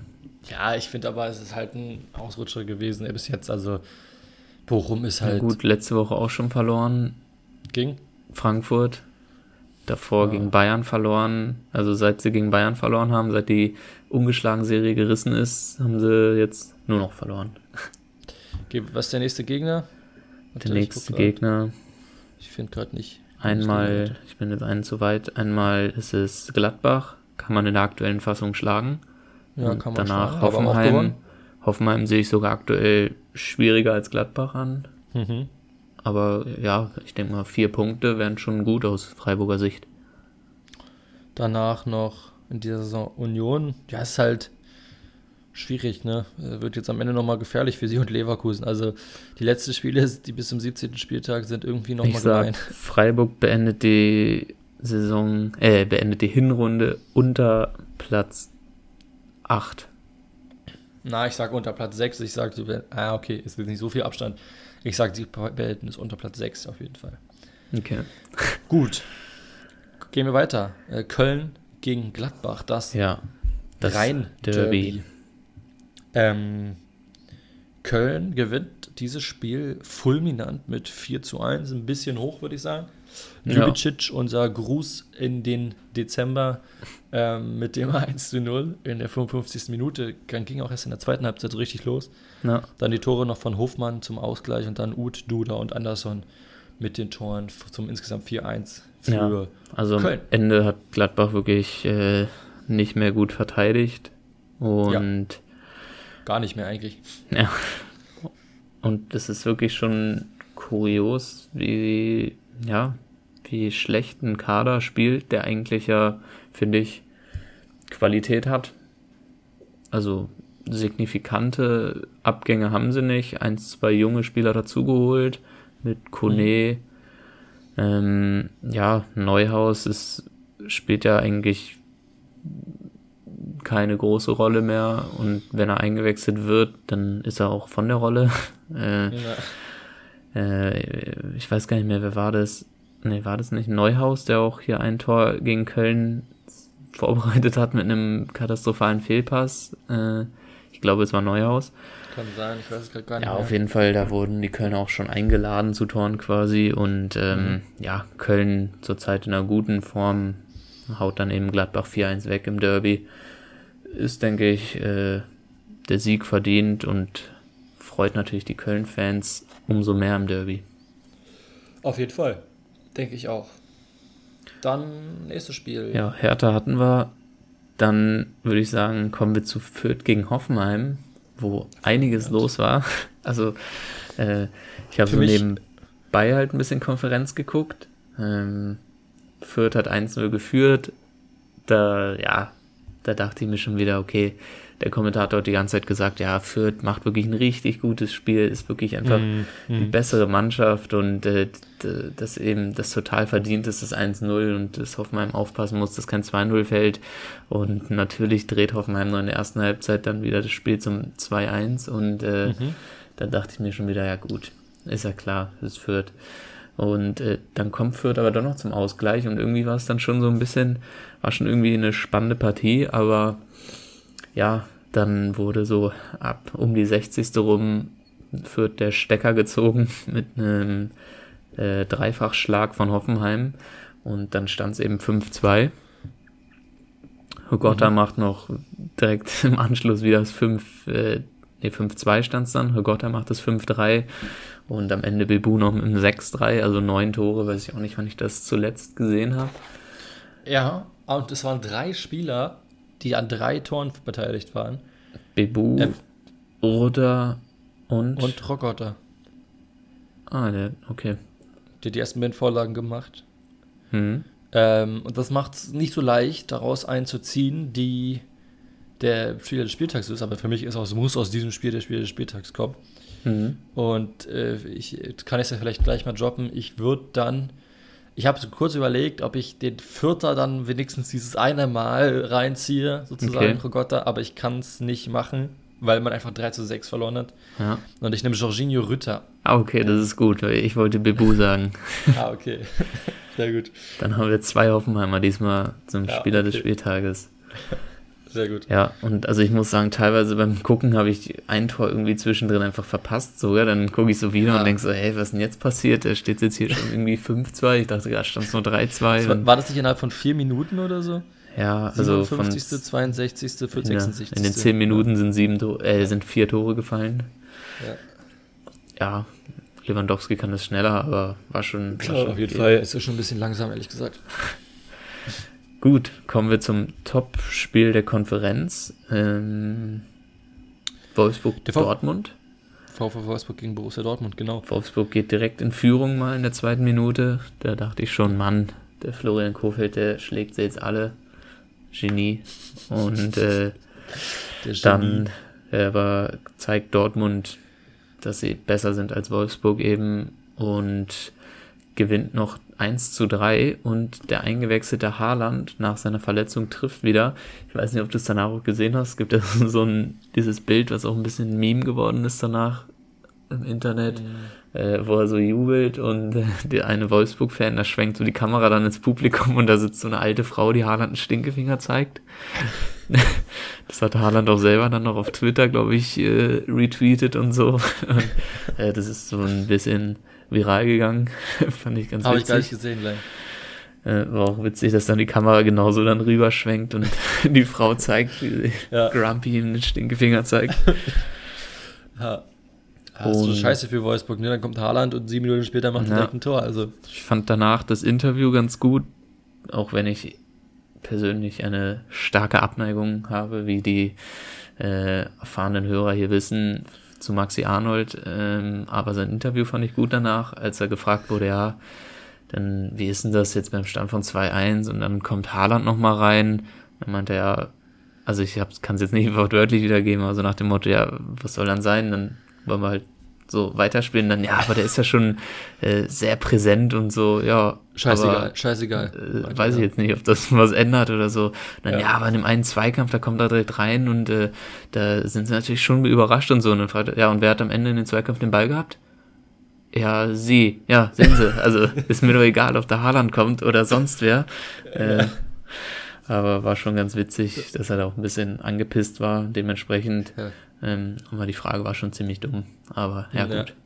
ja, ich finde aber, es ist halt ein Ausrutscher gewesen bis jetzt. Also Bochum ist halt. gut, letzte Woche auch schon verloren. Ging? Frankfurt. Davor ja. gegen Bayern verloren. Also seit sie gegen Bayern verloren haben, seit die ungeschlagen Serie gerissen ist, haben sie jetzt nur noch verloren. Was ist der nächste Gegner? Der nächste Gegner. Ich finde gerade nicht. Einmal, ich bin jetzt einen zu weit. Einmal ist es Gladbach, kann man in der aktuellen Fassung schlagen. Ja, kann man danach schlagen, Hoffenheim. Hoffenheim sehe ich sogar aktuell schwieriger als Gladbach an. Mhm. Aber ja, ich denke mal, vier Punkte wären schon gut aus Freiburger Sicht. Danach noch in dieser Saison Union. Ja, ist halt schwierig, ne? Wird jetzt am Ende nochmal gefährlich für sie und Leverkusen. Also die letzten Spiele, die bis zum 17. Spieltag sind irgendwie nochmal gemein. Freiburg beendet die Saison, äh, beendet die Hinrunde unter Platz 8. Na, ich sag unter Platz 6. Ich sag, ah, okay, es ist nicht so viel Abstand. Ich sag, sie behalten es unter Platz 6 auf jeden Fall. Okay. [LAUGHS] Gut. Gehen wir weiter. Äh, Köln gegen Gladbach, das, ja, das Rhein-Derby. Ähm, Köln gewinnt dieses Spiel fulminant mit 4 zu 1, ein bisschen hoch, würde ich sagen. Ljubicic, ja. unser Gruß in den Dezember ähm, mit dem [LAUGHS] 1 zu 0 in der 55. Minute. Dann ging auch erst in der zweiten Halbzeit so richtig los. Ja. Dann die Tore noch von Hofmann zum Ausgleich und dann Uth, Duda und Anderson mit den Toren zum insgesamt 4-1 für ja, Also Köln. am Ende hat Gladbach wirklich äh, nicht mehr gut verteidigt. Und Gar nicht mehr eigentlich. Ja. Und es ist wirklich schon kurios, wie, ja, wie schlecht ein Kader spielt, der eigentlich ja, finde ich, Qualität hat. Also signifikante Abgänge haben sie nicht. Eins, zwei junge Spieler dazugeholt mit Kone. Mhm. Ähm, ja, Neuhaus ist, spielt ja eigentlich keine große Rolle mehr und wenn er eingewechselt wird, dann ist er auch von der Rolle. [LAUGHS] äh, ja. äh, ich weiß gar nicht mehr, wer war das? Ne, war das nicht Neuhaus, der auch hier ein Tor gegen Köln vorbereitet hat mit einem katastrophalen Fehlpass? Äh, ich glaube, es war Neuhaus. Kann sein, ich weiß es gerade gar nicht. Ja, mehr. auf jeden Fall, da wurden die Kölner auch schon eingeladen zu Toren quasi und ähm, mhm. ja, Köln zurzeit in einer guten Form haut dann eben Gladbach 4-1 weg im Derby ist, denke ich, äh, der Sieg verdient und freut natürlich die Köln-Fans umso mehr im Derby. Auf jeden Fall, denke ich auch. Dann nächstes Spiel. Ja, Hertha hatten wir. Dann würde ich sagen, kommen wir zu Fürth gegen Hoffenheim, wo einiges ja. los war. [LAUGHS] Also, äh, ich habe so nebenbei halt ein bisschen Konferenz geguckt. Ähm, Fürth hat 1-0 geführt. Da, ja, da dachte ich mir schon wieder, okay, der Kommentator hat die ganze Zeit gesagt, ja, Fürth macht wirklich ein richtig gutes Spiel, ist wirklich einfach mm, mm. die bessere Mannschaft und äh, das eben das total verdient ist, das 1-0 und das Hoffenheim aufpassen muss, dass kein 2-0 fällt. Und natürlich dreht Hoffenheim nur in der ersten Halbzeit dann wieder das Spiel zum 2-1 und äh, mhm. da dachte ich mir schon wieder, ja gut, ist ja klar, es führt. Und äh, dann kommt Fürth aber doch noch zum Ausgleich und irgendwie war es dann schon so ein bisschen, war schon irgendwie eine spannende Partie, aber ja, dann wurde so ab um die 60. rum wird der Stecker gezogen [LAUGHS] mit einem äh, Dreifachschlag von Hoffenheim und dann stand es eben 5-2. Hogotta mhm. macht noch direkt im Anschluss wieder das 5, äh, nee, 5-2 stand es dann. Hogotta macht das 5-3 und am Ende Bebu noch mit einem 6-3, also neun Tore, weiß ich auch nicht, wann ich das zuletzt gesehen habe. Ja, und es waren drei Spieler, die an drei Toren beteiligt waren. Bebu, ähm, Oder und. Und Rogotta. Ah, der, okay. Die die ersten beiden Vorlagen gemacht. Mhm. Ähm, und das macht es nicht so leicht, daraus einzuziehen, die der Spieler des Spieltags ist. Aber für mich ist auch, es muss aus diesem Spiel der Spieler des Spieltags kommen. Mhm. Und äh, ich kann es ja vielleicht gleich mal droppen. Ich würde dann, ich habe so kurz überlegt, ob ich den Vierter dann wenigstens dieses eine Mal reinziehe, sozusagen, okay. Rogotta, aber ich kann es nicht machen, weil man einfach 3 zu 6 verloren hat. Ja. Und ich nehme Jorginho Rütter. Ah, okay, das ist gut. Ich wollte Bebu [LAUGHS] sagen. ah, okay. [LAUGHS] Sehr gut. Dann haben wir zwei Hoffenheimer diesmal zum ja, Spieler okay. des Spieltages. [LAUGHS] Sehr gut. Ja, und also ich muss sagen, teilweise beim Gucken habe ich ein Tor irgendwie zwischendrin einfach verpasst sogar. Dann gucke ich so wieder ja. und denke so, hey, was ist denn jetzt passiert? Da steht jetzt hier schon irgendwie 5-2. Ich dachte, da stand es nur 3-2. War, war das nicht innerhalb von vier Minuten oder so? Ja, also 57., von, 62., 66. In den zehn Minuten sind, sieben äh, sind vier Tore gefallen. Ja. ja, Lewandowski kann das schneller, aber war schon. Klar, war schon auf jeden Fall. Ist ja schon ein bisschen langsam, ehrlich gesagt. Gut, kommen wir zum Top-Spiel der Konferenz. Ähm, Wolfsburg-Dortmund. VfW Wolfsburg gegen Borussia Dortmund, genau. Wolfsburg geht direkt in Führung mal in der zweiten Minute. Da dachte ich schon, Mann, der Florian Kofeld, der schlägt sie jetzt alle. Genie. Und äh, Genie. dann äh, aber zeigt Dortmund, dass sie besser sind als Wolfsburg eben und gewinnt noch 1 zu 3 und der eingewechselte Haaland nach seiner Verletzung trifft wieder. Ich weiß nicht, ob du es danach auch gesehen hast. Es gibt ja [LAUGHS] so ein, dieses Bild, was auch ein bisschen ein Meme geworden ist danach im Internet, mhm. äh, wo er so jubelt und äh, [LAUGHS] der eine Wolfsburg-Fan, da schwenkt so die Kamera dann ins Publikum und da sitzt so eine alte Frau, die Haaland einen Stinkefinger zeigt. [LAUGHS] das hat Haaland auch selber dann noch auf Twitter, glaube ich, äh, retweetet und so. Und, äh, das ist so ein bisschen viral gegangen. [LAUGHS] Fand ich ganz Hab witzig. Habe ich gar nicht gesehen, gleich. Äh, war auch witzig, dass dann die Kamera genauso dann rüberschwenkt und [LAUGHS] die Frau zeigt, wie ja. Grumpy den Stinkefinger zeigt. ja. Das ist so scheiße für Wolfsburg, ne? Dann kommt Haaland und sieben Minuten später macht er direkt ein Tor. Also. Ich fand danach das Interview ganz gut, auch wenn ich persönlich eine starke Abneigung habe, wie die äh, erfahrenen Hörer hier wissen, zu Maxi Arnold. Ähm, aber sein Interview fand ich gut danach, als er gefragt wurde, ja, dann wie ist denn das jetzt beim Stand von 2-1 und dann kommt Haaland nochmal rein. Dann meinte er, also ich kann es jetzt nicht [LAUGHS] wortwörtlich wiedergeben, also nach dem Motto, ja, was soll dann sein? Dann wollen wir halt so weiterspielen, dann ja, aber der ist ja schon äh, sehr präsent und so, ja. Scheißegal, aber, scheißegal. Äh, weiß ich jetzt nicht, ob das [LAUGHS] was ändert oder so. dann, ja. ja, aber in dem einen Zweikampf, da kommt er direkt rein und äh, da sind sie natürlich schon überrascht und so. Und dann fragt er, ja, und wer hat am Ende in den Zweikampf den Ball gehabt? Ja, sie. Ja, sehen sie. Also [LAUGHS] ist mir doch egal, ob der Haaland kommt oder sonst wer. [LAUGHS] Äh, aber war schon ganz witzig, dass er da auch ein bisschen angepisst war. Dementsprechend ja. Ähm, aber die Frage war schon ziemlich dumm. Aber ja, ja. gut. [LAUGHS]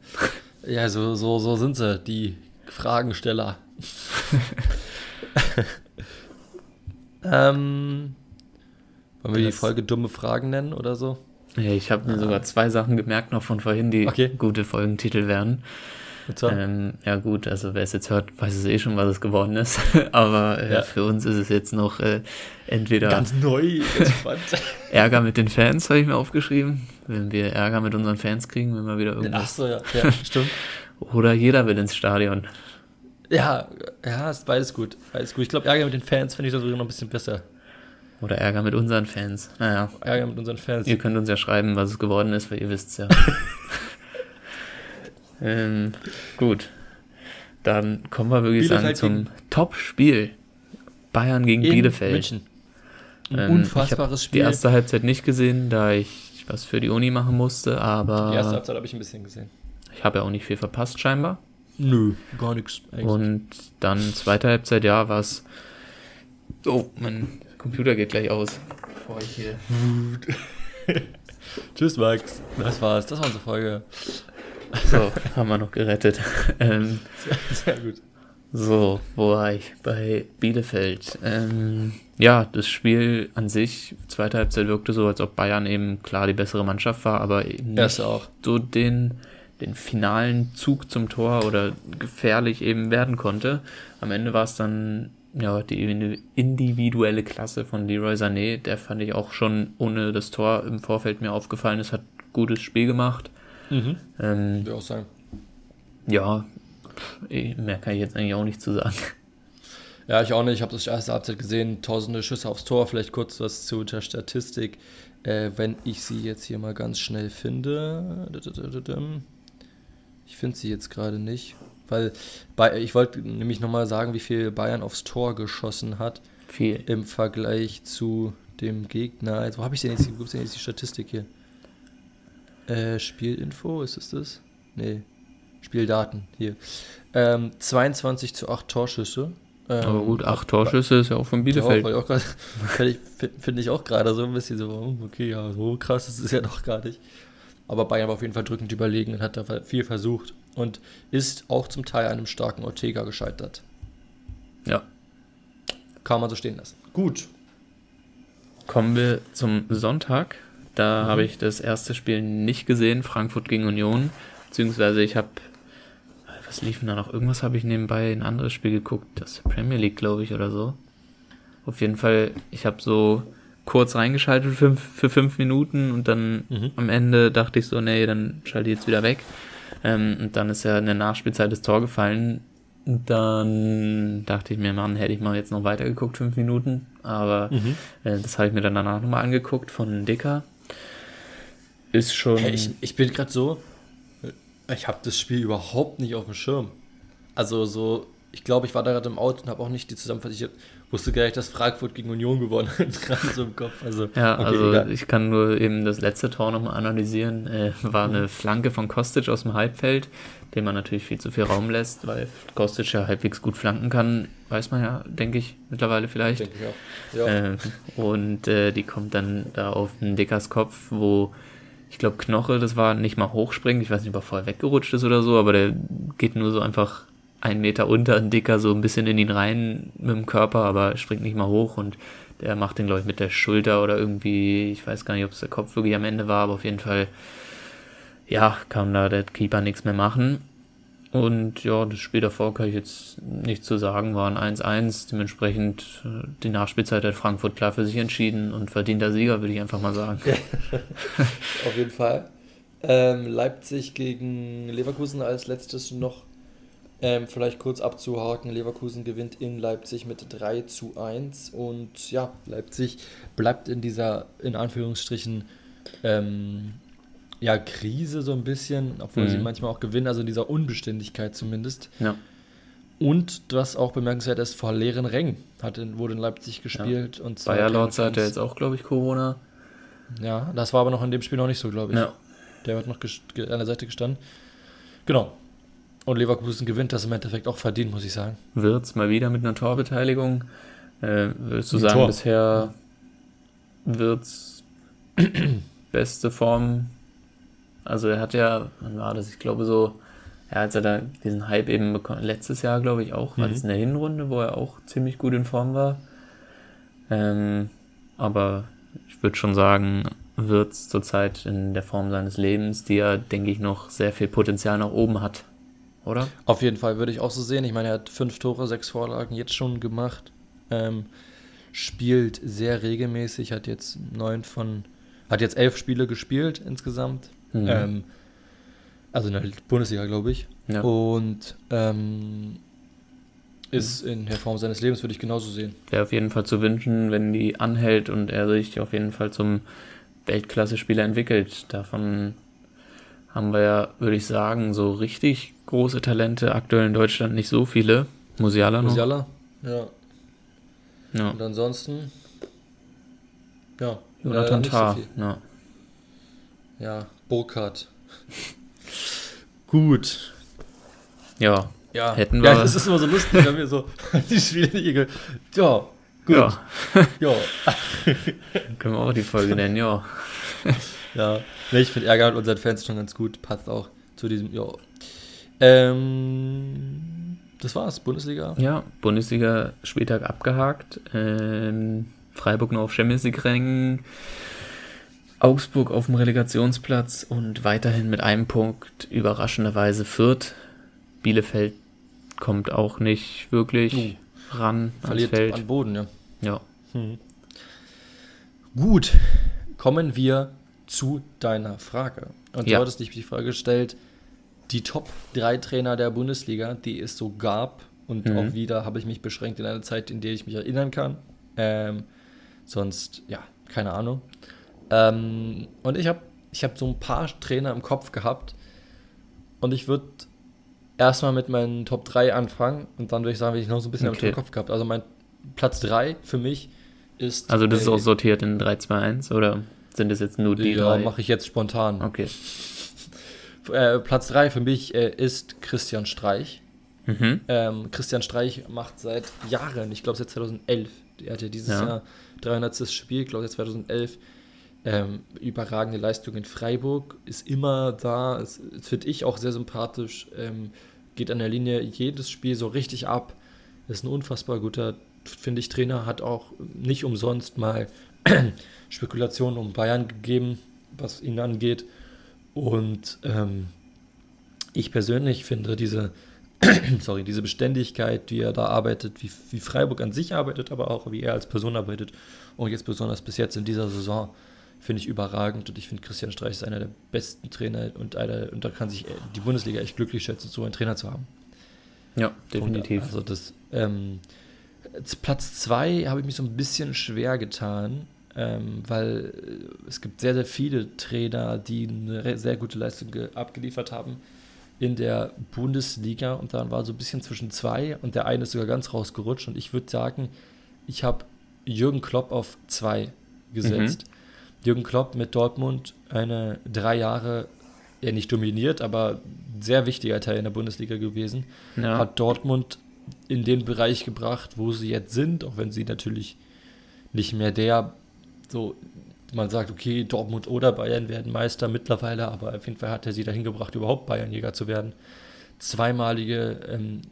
Ja, so, so, so sind sie, die Fragensteller. [LAUGHS] ähm, wollen wir das, die Folge dumme Fragen nennen oder so? Ja, ich habe mir sogar zwei Sachen gemerkt noch von vorhin, die okay. gute Folgentitel werden. Ähm, ja gut, also wer es jetzt hört, weiß es eh schon, was es geworden ist. [LAUGHS] Aber äh, ja. für uns ist es jetzt noch äh, entweder ganz neu, ganz spannend. [LAUGHS] Ärger mit den Fans habe ich mir aufgeschrieben. Wenn wir Ärger mit unseren Fans kriegen, wenn wir wieder irgendwas. Ach so, ja, ja stimmt. Oder jeder will ins Stadion. Ja, ja, ist beides gut. Beides gut. Ich glaube, Ärger mit den Fans finde ich sogar noch ein bisschen besser. Oder Ärger mit unseren Fans. Naja. Ärger mit unseren Fans. Ihr könnt uns ja schreiben, was es geworden ist, weil ihr wisst es ja. [LAUGHS] Ähm, gut. Dann kommen wir wirklich sagen zum Top-Spiel. Bayern gegen In Bielefeld. München. Ein ähm, unfassbares Spiel. Die erste Halbzeit nicht gesehen, da ich was für die Uni machen musste, aber. Die erste Halbzeit habe ich ein bisschen gesehen. Ich habe ja auch nicht viel verpasst, scheinbar. Nö, gar nichts. Und dann zweite Halbzeit, ja, war es. Oh, mein Computer geht gleich aus. Bevor ich hier. [LAUGHS] Tschüss, Max. Das war's. Das war unsere Folge. So, haben wir noch gerettet. [LAUGHS] ähm, Sehr, sehr gut. so, wo war ich? Bei Bielefeld. Ähm, ja, das Spiel an sich, zweite Halbzeit wirkte so, als ob Bayern eben klar die bessere Mannschaft war, aber eben nicht auch. so den, den finalen Zug zum Tor oder gefährlich eben werden konnte. Am Ende war es dann ja die individuelle Klasse von Leroy Sané, der fand ich auch schon ohne das Tor im Vorfeld mir aufgefallen ist, hat gutes Spiel gemacht. Mhm. Ähm, Würde auch sagen. ja, eh, mehr kann ich jetzt eigentlich auch nicht zu sagen. Ja, ich auch nicht. Ich habe das erste Halbzeit gesehen. Tausende Schüsse aufs Tor. Vielleicht kurz was zu der Statistik. Äh, wenn ich sie jetzt hier mal ganz schnell finde. Ich finde sie jetzt gerade nicht. Weil bei, ich wollte nämlich nochmal sagen, wie viel Bayern aufs Tor geschossen hat Viel. im Vergleich zu dem Gegner. Jetzt, wo habe ich denn jetzt, denn jetzt die Statistik hier? Äh, Spielinfo, ist es das? Nee. Spieldaten, hier. Ähm, 22 zu 8 Torschüsse. Ähm, Aber gut, acht Torschüsse ist ja auch von ja, Bielefeld. grad- Finde ich, [LAUGHS] finde ich auch gerade so ein bisschen so, hm, okay, ja, so krass ist es ja doch gar nicht. Aber Bayern war auf jeden Fall drückend überlegen und hat da viel versucht und ist auch zum Teil einem starken Ortega gescheitert. Ja. Kann man so stehen lassen. Gut. Kommen wir zum Sonntag. Da habe ich das erste Spiel nicht gesehen, Frankfurt gegen Union. Beziehungsweise ich habe, was lief denn da noch? Irgendwas habe ich nebenbei ein anderes Spiel geguckt, das Premier League, glaube ich, oder so. Auf jeden Fall, ich habe so kurz reingeschaltet für fünf, für fünf Minuten und dann Mhm. am Ende dachte ich so, nee, dann schalte ich jetzt wieder weg. Ähm, und dann ist ja in der Nachspielzeit das Tor gefallen. Und dann dachte ich mir, Mann, hätte ich mal jetzt noch weitergeguckt, fünf Minuten. Aber Mhm. äh, das habe ich mir dann danach nochmal angeguckt von Dicker. Ist schon. Hey, ich, ich bin gerade so, ich habe das Spiel überhaupt nicht auf dem Schirm. Also so, ich glaube, ich war da gerade im Auto und habe auch nicht die Zusammenfassung. Ich wusste gar nicht, dass Frankfurt gegen Union gewonnen hat, [LAUGHS] gerade so im Kopf. Also, ja, okay, also egal. ich kann nur eben das letzte Tor nochmal analysieren. Äh, war eine Flanke von Kostic aus dem Halbfeld, dem man natürlich viel zu viel Raum lässt, weil Kostic ja halbwegs gut flanken kann. Weiß man ja, denke ich, mittlerweile vielleicht. denke ich auch. Ja. Ähm, und äh, die kommt dann da auf einen Dickers Kopf, wo ich glaube Knoche, das war nicht mal hochspringen, ich weiß nicht, ob er vorher weggerutscht ist oder so, aber der geht nur so einfach einen Meter unter, ein Dicker so ein bisschen in ihn rein mit dem Körper, aber springt nicht mal hoch und der macht den, glaube ich, mit der Schulter oder irgendwie, ich weiß gar nicht, ob es der Kopf wirklich am Ende war, aber auf jeden Fall, ja, kann da der Keeper nichts mehr machen. Und ja, das Spiel davor kann ich jetzt nicht zu sagen, war ein 1-1. Dementsprechend äh, die Nachspielzeit hat Frankfurt klar für sich entschieden und verdienter Sieger, würde ich einfach mal sagen. [LAUGHS] Auf jeden Fall. Ähm, Leipzig gegen Leverkusen als letztes noch ähm, vielleicht kurz abzuhaken. Leverkusen gewinnt in Leipzig mit 3 zu 1 und ja, Leipzig bleibt in dieser, in Anführungsstrichen, ähm, ja, Krise so ein bisschen, obwohl sie Mhm. manchmal auch gewinnen, also in dieser Unbeständigkeit zumindest. Ja, Und was auch bemerkenswert ist, vor leeren Rängen hat in, wurde in Leipzig gespielt. Und zwar Bayer Lorz hatte Fans. jetzt auch, glaube ich, Corona. Ja, das war aber noch in dem Spiel noch nicht so, glaube ich. Ja, Der hat noch an der Seite gestanden. Genau. Und Leverkusen gewinnt das im Endeffekt auch verdient, muss ich sagen. Wirtz mal wieder mit einer Torbeteiligung. Äh, würdest du Ein sagen, Tor. bisher Wirtz [CLEARS THROAT] beste Form? Also er hat ja, wann war das? Ich glaube so, ja, als er da diesen Hype eben bekommen, letztes Jahr glaube ich auch, war Mhm. das in der Hinrunde, wo er auch ziemlich gut in Form war. Ähm, aber ich würde schon sagen, Wirtz zurzeit in der Form seines Lebens, die er, denke ich, noch sehr viel Potenzial nach oben hat. Oder? Auf jeden Fall würde ich auch so sehen. Ich meine, er hat fünf Tore, sechs Vorlagen jetzt schon gemacht. Ähm, spielt sehr regelmäßig, hat jetzt neun von, hat jetzt elf Spiele gespielt insgesamt. Mhm. Ähm, also in der Bundesliga, glaube ich. ja. Und ähm, ist in der Form seines Lebens, würde ich genauso sehen. wäre auf jeden Fall zu wünschen, wenn die anhält und er sich auf jeden Fall zum Weltklasse-Spieler entwickelt. Davon haben wir ja, würde ich sagen, so richtig große Talente aktuell in Deutschland nicht so viele. Musiala noch. Musiala? Ja. Ja. Und ansonsten, ja. Jonathan so Tah. viel. ja. Ja, Burkhardt. Gut. ja, Ja, Hätten ja, wir- das ist immer so lustig, wenn wir so [LAUGHS] die Spiele Ja, gut. ja. [LAUGHS] Ja. Können wir auch die Folge nennen, ja. [LAUGHS] ja. Nee, ich finde Ärger mit unseren Fans schon ganz gut. Passt auch zu diesem, ja. Ähm, das war's, Bundesliga. Ja, Bundesliga Spieltag abgehakt. Ähm, Freiburg noch auf Champions League Rängen. Augsburg auf dem Relegationsplatz und weiterhin mit einem Punkt überraschenderweise Fürth. Bielefeld kommt auch nicht wirklich uh, ran. Verliert Feld. an Boden, ja. Ja. Hm. Gut, kommen wir zu deiner Frage. Und ja. du hattest dich die Frage gestellt, die Top 3 Trainer der Bundesliga, die es so gab, und mhm. auch wieder habe ich mich beschränkt in einer Zeit, in der ich mich erinnern kann. Ähm, sonst, ja, keine Ahnung. Ähm, und ich habe ich hab so ein paar Trainer im Kopf gehabt. Und ich würde erstmal mit meinen Top 3 anfangen und dann würde ich sagen, wie ich noch so ein bisschen okay. im Kopf gehabt. Also mein Platz 3 für mich ist. Also das ist auch sortiert in 3, 2, 1 oder sind es jetzt nur die ja, mache ich jetzt spontan. Okay. Äh, Platz 3 für mich äh, ist Christian Streich. Mhm. Ähm, Christian Streich macht seit Jahren, ich glaube seit 2011, er hat ja dieses ja. Jahr 300. Spiel, glaube ich 2011, ähm, überragende Leistung in Freiburg, ist immer da, finde ich auch sehr sympathisch, ähm, geht an der Linie jedes Spiel so richtig ab, ist ein unfassbar guter, finde ich, Trainer, hat auch nicht umsonst mal [CLEARS THROAT] Spekulationen um Bayern gegeben, was ihn angeht. Und ähm, ich persönlich finde diese, [CLEARS THROAT] sorry, diese Beständigkeit, wie er da arbeitet, wie, wie Freiburg an sich arbeitet, aber auch wie er als Person arbeitet und jetzt besonders bis jetzt in dieser Saison, finde ich überragend und ich finde Christian Streich ist einer der besten Trainer und, einer, und da kann sich die Bundesliga echt glücklich schätzen, so einen Trainer zu haben. Ja, definitiv. Und also das ähm, Platz zwei habe ich mich so ein bisschen schwer getan, ähm, weil es gibt sehr, sehr viele Trainer, die eine sehr gute Leistung abgeliefert haben in der Bundesliga und dann war so ein bisschen zwischen zwei und der eine ist sogar ganz rausgerutscht und ich würde sagen, ich habe Jürgen Klopp auf zwei gesetzt. Mhm. Jürgen Klopp mit Dortmund eine drei Jahre, ja nicht dominiert, aber sehr wichtiger Teil in der Bundesliga gewesen. Ja. Hat Dortmund in den Bereich gebracht, wo sie jetzt sind, auch wenn sie natürlich nicht mehr der, so man sagt, okay, Dortmund oder Bayern werden Meister mittlerweile, aber auf jeden Fall hat er sie dahin gebracht, überhaupt Bayernjäger zu werden. Zweimalige, ähm,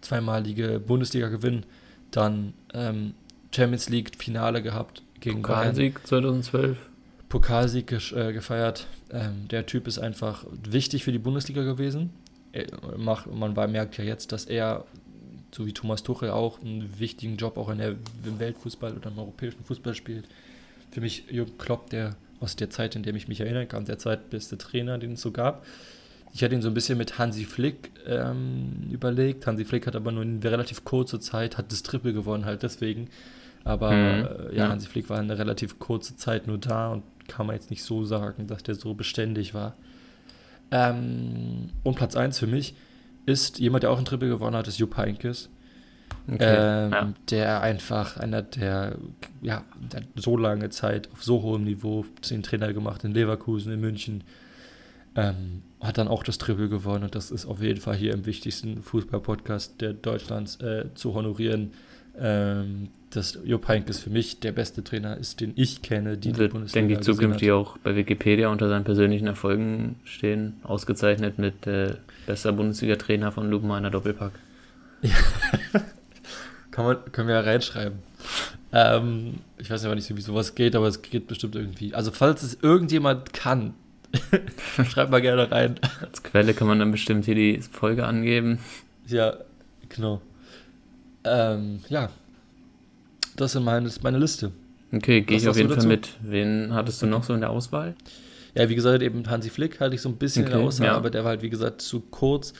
zweimalige Bundesliga-Gewinn, dann ähm, Champions League-Finale gehabt gegen Pokalsieg Bayern. 2012. Pokalsieg äh, gefeiert. Ähm, der Typ ist einfach wichtig für die Bundesliga gewesen. Er macht, man merkt ja jetzt, dass er, so wie Thomas Tuchel auch, einen wichtigen Job auch in der, im Weltfußball oder im europäischen Fußball spielt. Für mich Jürgen Klopp, der aus der Zeit, in der ich mich erinnern kann, der zweitbeste Trainer, den es so gab. Ich hatte ihn so ein bisschen mit Hansi Flick ähm, überlegt. Hansi Flick hat aber nur in relativ kurzer Zeit, hat das Triple gewonnen halt deswegen. Aber mhm. äh, ja, Hansi Flick war eine relativ kurze Zeit nur da und kann man jetzt nicht so sagen, dass der so beständig war. Ähm, und Platz 1 für mich ist jemand, der auch ein Triple gewonnen hat, ist Jupp Heynckes. Okay, ähm, ja. Der einfach einer der, ja, der so lange Zeit auf so hohem Niveau den Trainer gemacht in Leverkusen, in München. Ähm, hat dann auch das Triple gewonnen und das ist auf jeden Fall hier im wichtigsten Fußball-Podcast der Deutschlands äh, zu honorieren ähm, dass Jupp Heynckes für mich der beste Trainer ist, den ich kenne, die Wird, die Bundesliga denke ich, zukünftig auch bei Wikipedia unter seinen persönlichen Erfolgen stehen, ausgezeichnet mit äh, bester Bundesliga-Trainer von Lupenmeiner Doppelpack. Ja. [LAUGHS] Kann man, können wir ja reinschreiben. Ähm, ich weiß aber nicht, wie sowas geht, aber es geht bestimmt irgendwie. Also, falls es irgendjemand kann, [LAUGHS] schreibt mal gerne rein. Als Quelle kann man dann bestimmt hier die Folge angeben. Ja, genau. Ähm, ja, das ist meine, meine Liste. Okay, gehe ich auf jeden Fall mit. Wen hattest du noch so in der Auswahl? Ja, wie gesagt, eben Hansi Flick hatte ich so ein bisschen okay, in der Auswahl, ja. aber der war halt, wie gesagt, zu kurz.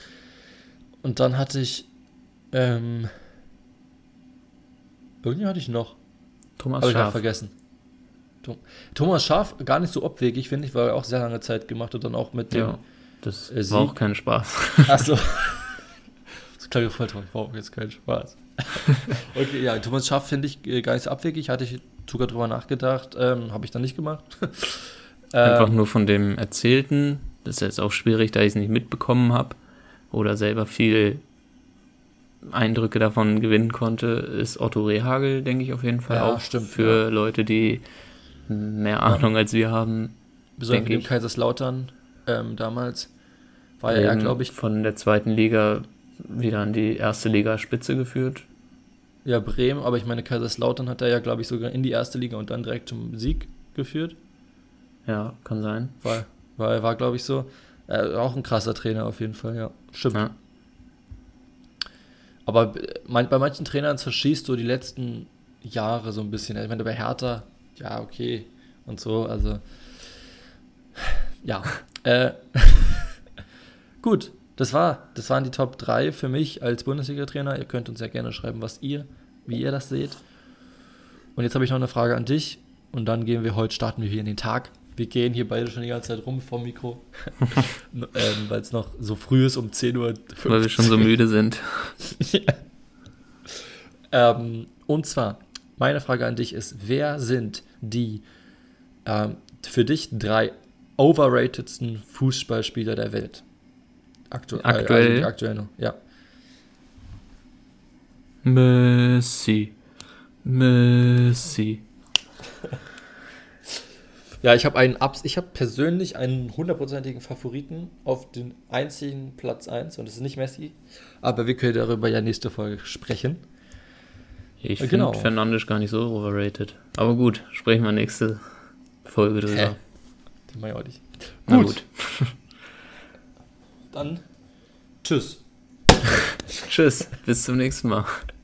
Und dann hatte ich, ähm, irgendwie hatte ich noch. Thomas aber Scharf. Ich vergessen. Thomas Scharf, gar nicht so abwegig, finde ich, weil er auch sehr lange Zeit gemacht und dann auch mit dem. Ja, das äh, war auch kein Spaß. Achso. [LAUGHS] das klang voll ich brauche jetzt keinen Spaß. [LAUGHS] okay, ja, Thomas Schaff finde ich äh, gar nicht so abwegig. Hatte ich sogar drüber nachgedacht. Ähm, Habe ich dann nicht gemacht. [LAUGHS] Einfach ähm, nur von dem Erzählten. Das ist jetzt auch schwierig, da ich es nicht mitbekommen habe oder selber viel Eindrücke davon gewinnen konnte, ist Otto Rehagel, denke ich auf jeden Fall ja, auch. Stimmt, für ja. Leute, die mehr Ahnung ja. als wir haben. Besonders mit dem Kaiserslautern ähm, damals War er, glaube ich. Von der zweiten Liga wieder an die erste Liga Spitze geführt. Ja, Bremen, aber ich meine, Kaiserslautern hat er ja, glaube ich, sogar in die erste Liga und dann direkt zum Sieg geführt. Ja, kann sein. War, war, war glaube ich, so. Äh, auch ein krasser Trainer auf jeden Fall, ja. Stimmt. Ja. Aber bei manchen Trainern zerschießt du die letzten Jahre so ein bisschen. Ich meine, bei Hertha, ja, okay. Und so, also. Ja. [LAUGHS] äh, [LAUGHS] gut, das war, das waren die Top 3 für mich als Bundesliga-Trainer. Ihr könnt uns ja gerne schreiben, was ihr, wie ihr das seht. Und jetzt habe ich noch eine Frage an dich. Und dann gehen wir heute, starten wir hier in den Tag. Wir gehen hier beide schon die ganze Zeit rum vom Mikro, [LAUGHS] ähm, weil es noch so früh ist, um 10 Uhr. Weil wir schon so müde sind. [LAUGHS] ja. ähm, und zwar, meine Frage an dich ist, wer sind die ähm, für dich drei overratedsten Fußballspieler der Welt? Aktu aktuell? Äh, aktuell noch, ja. Messi. Messi. [LAUGHS] Ja, ich habe einen Abs ich habe persönlich einen hundertprozentigen Favoriten auf den einzigen Platz 1 und das ist nicht Messi, aber wir können darüber ja nächste Folge sprechen. Ich finde genau. Fernandes gar nicht so overrated. Aber gut, sprechen wir nächste Folge drüber. Den ich auch nicht. Gut. gut. [LAUGHS] Dann tschüss. tschüss, bis zum nächsten Mal.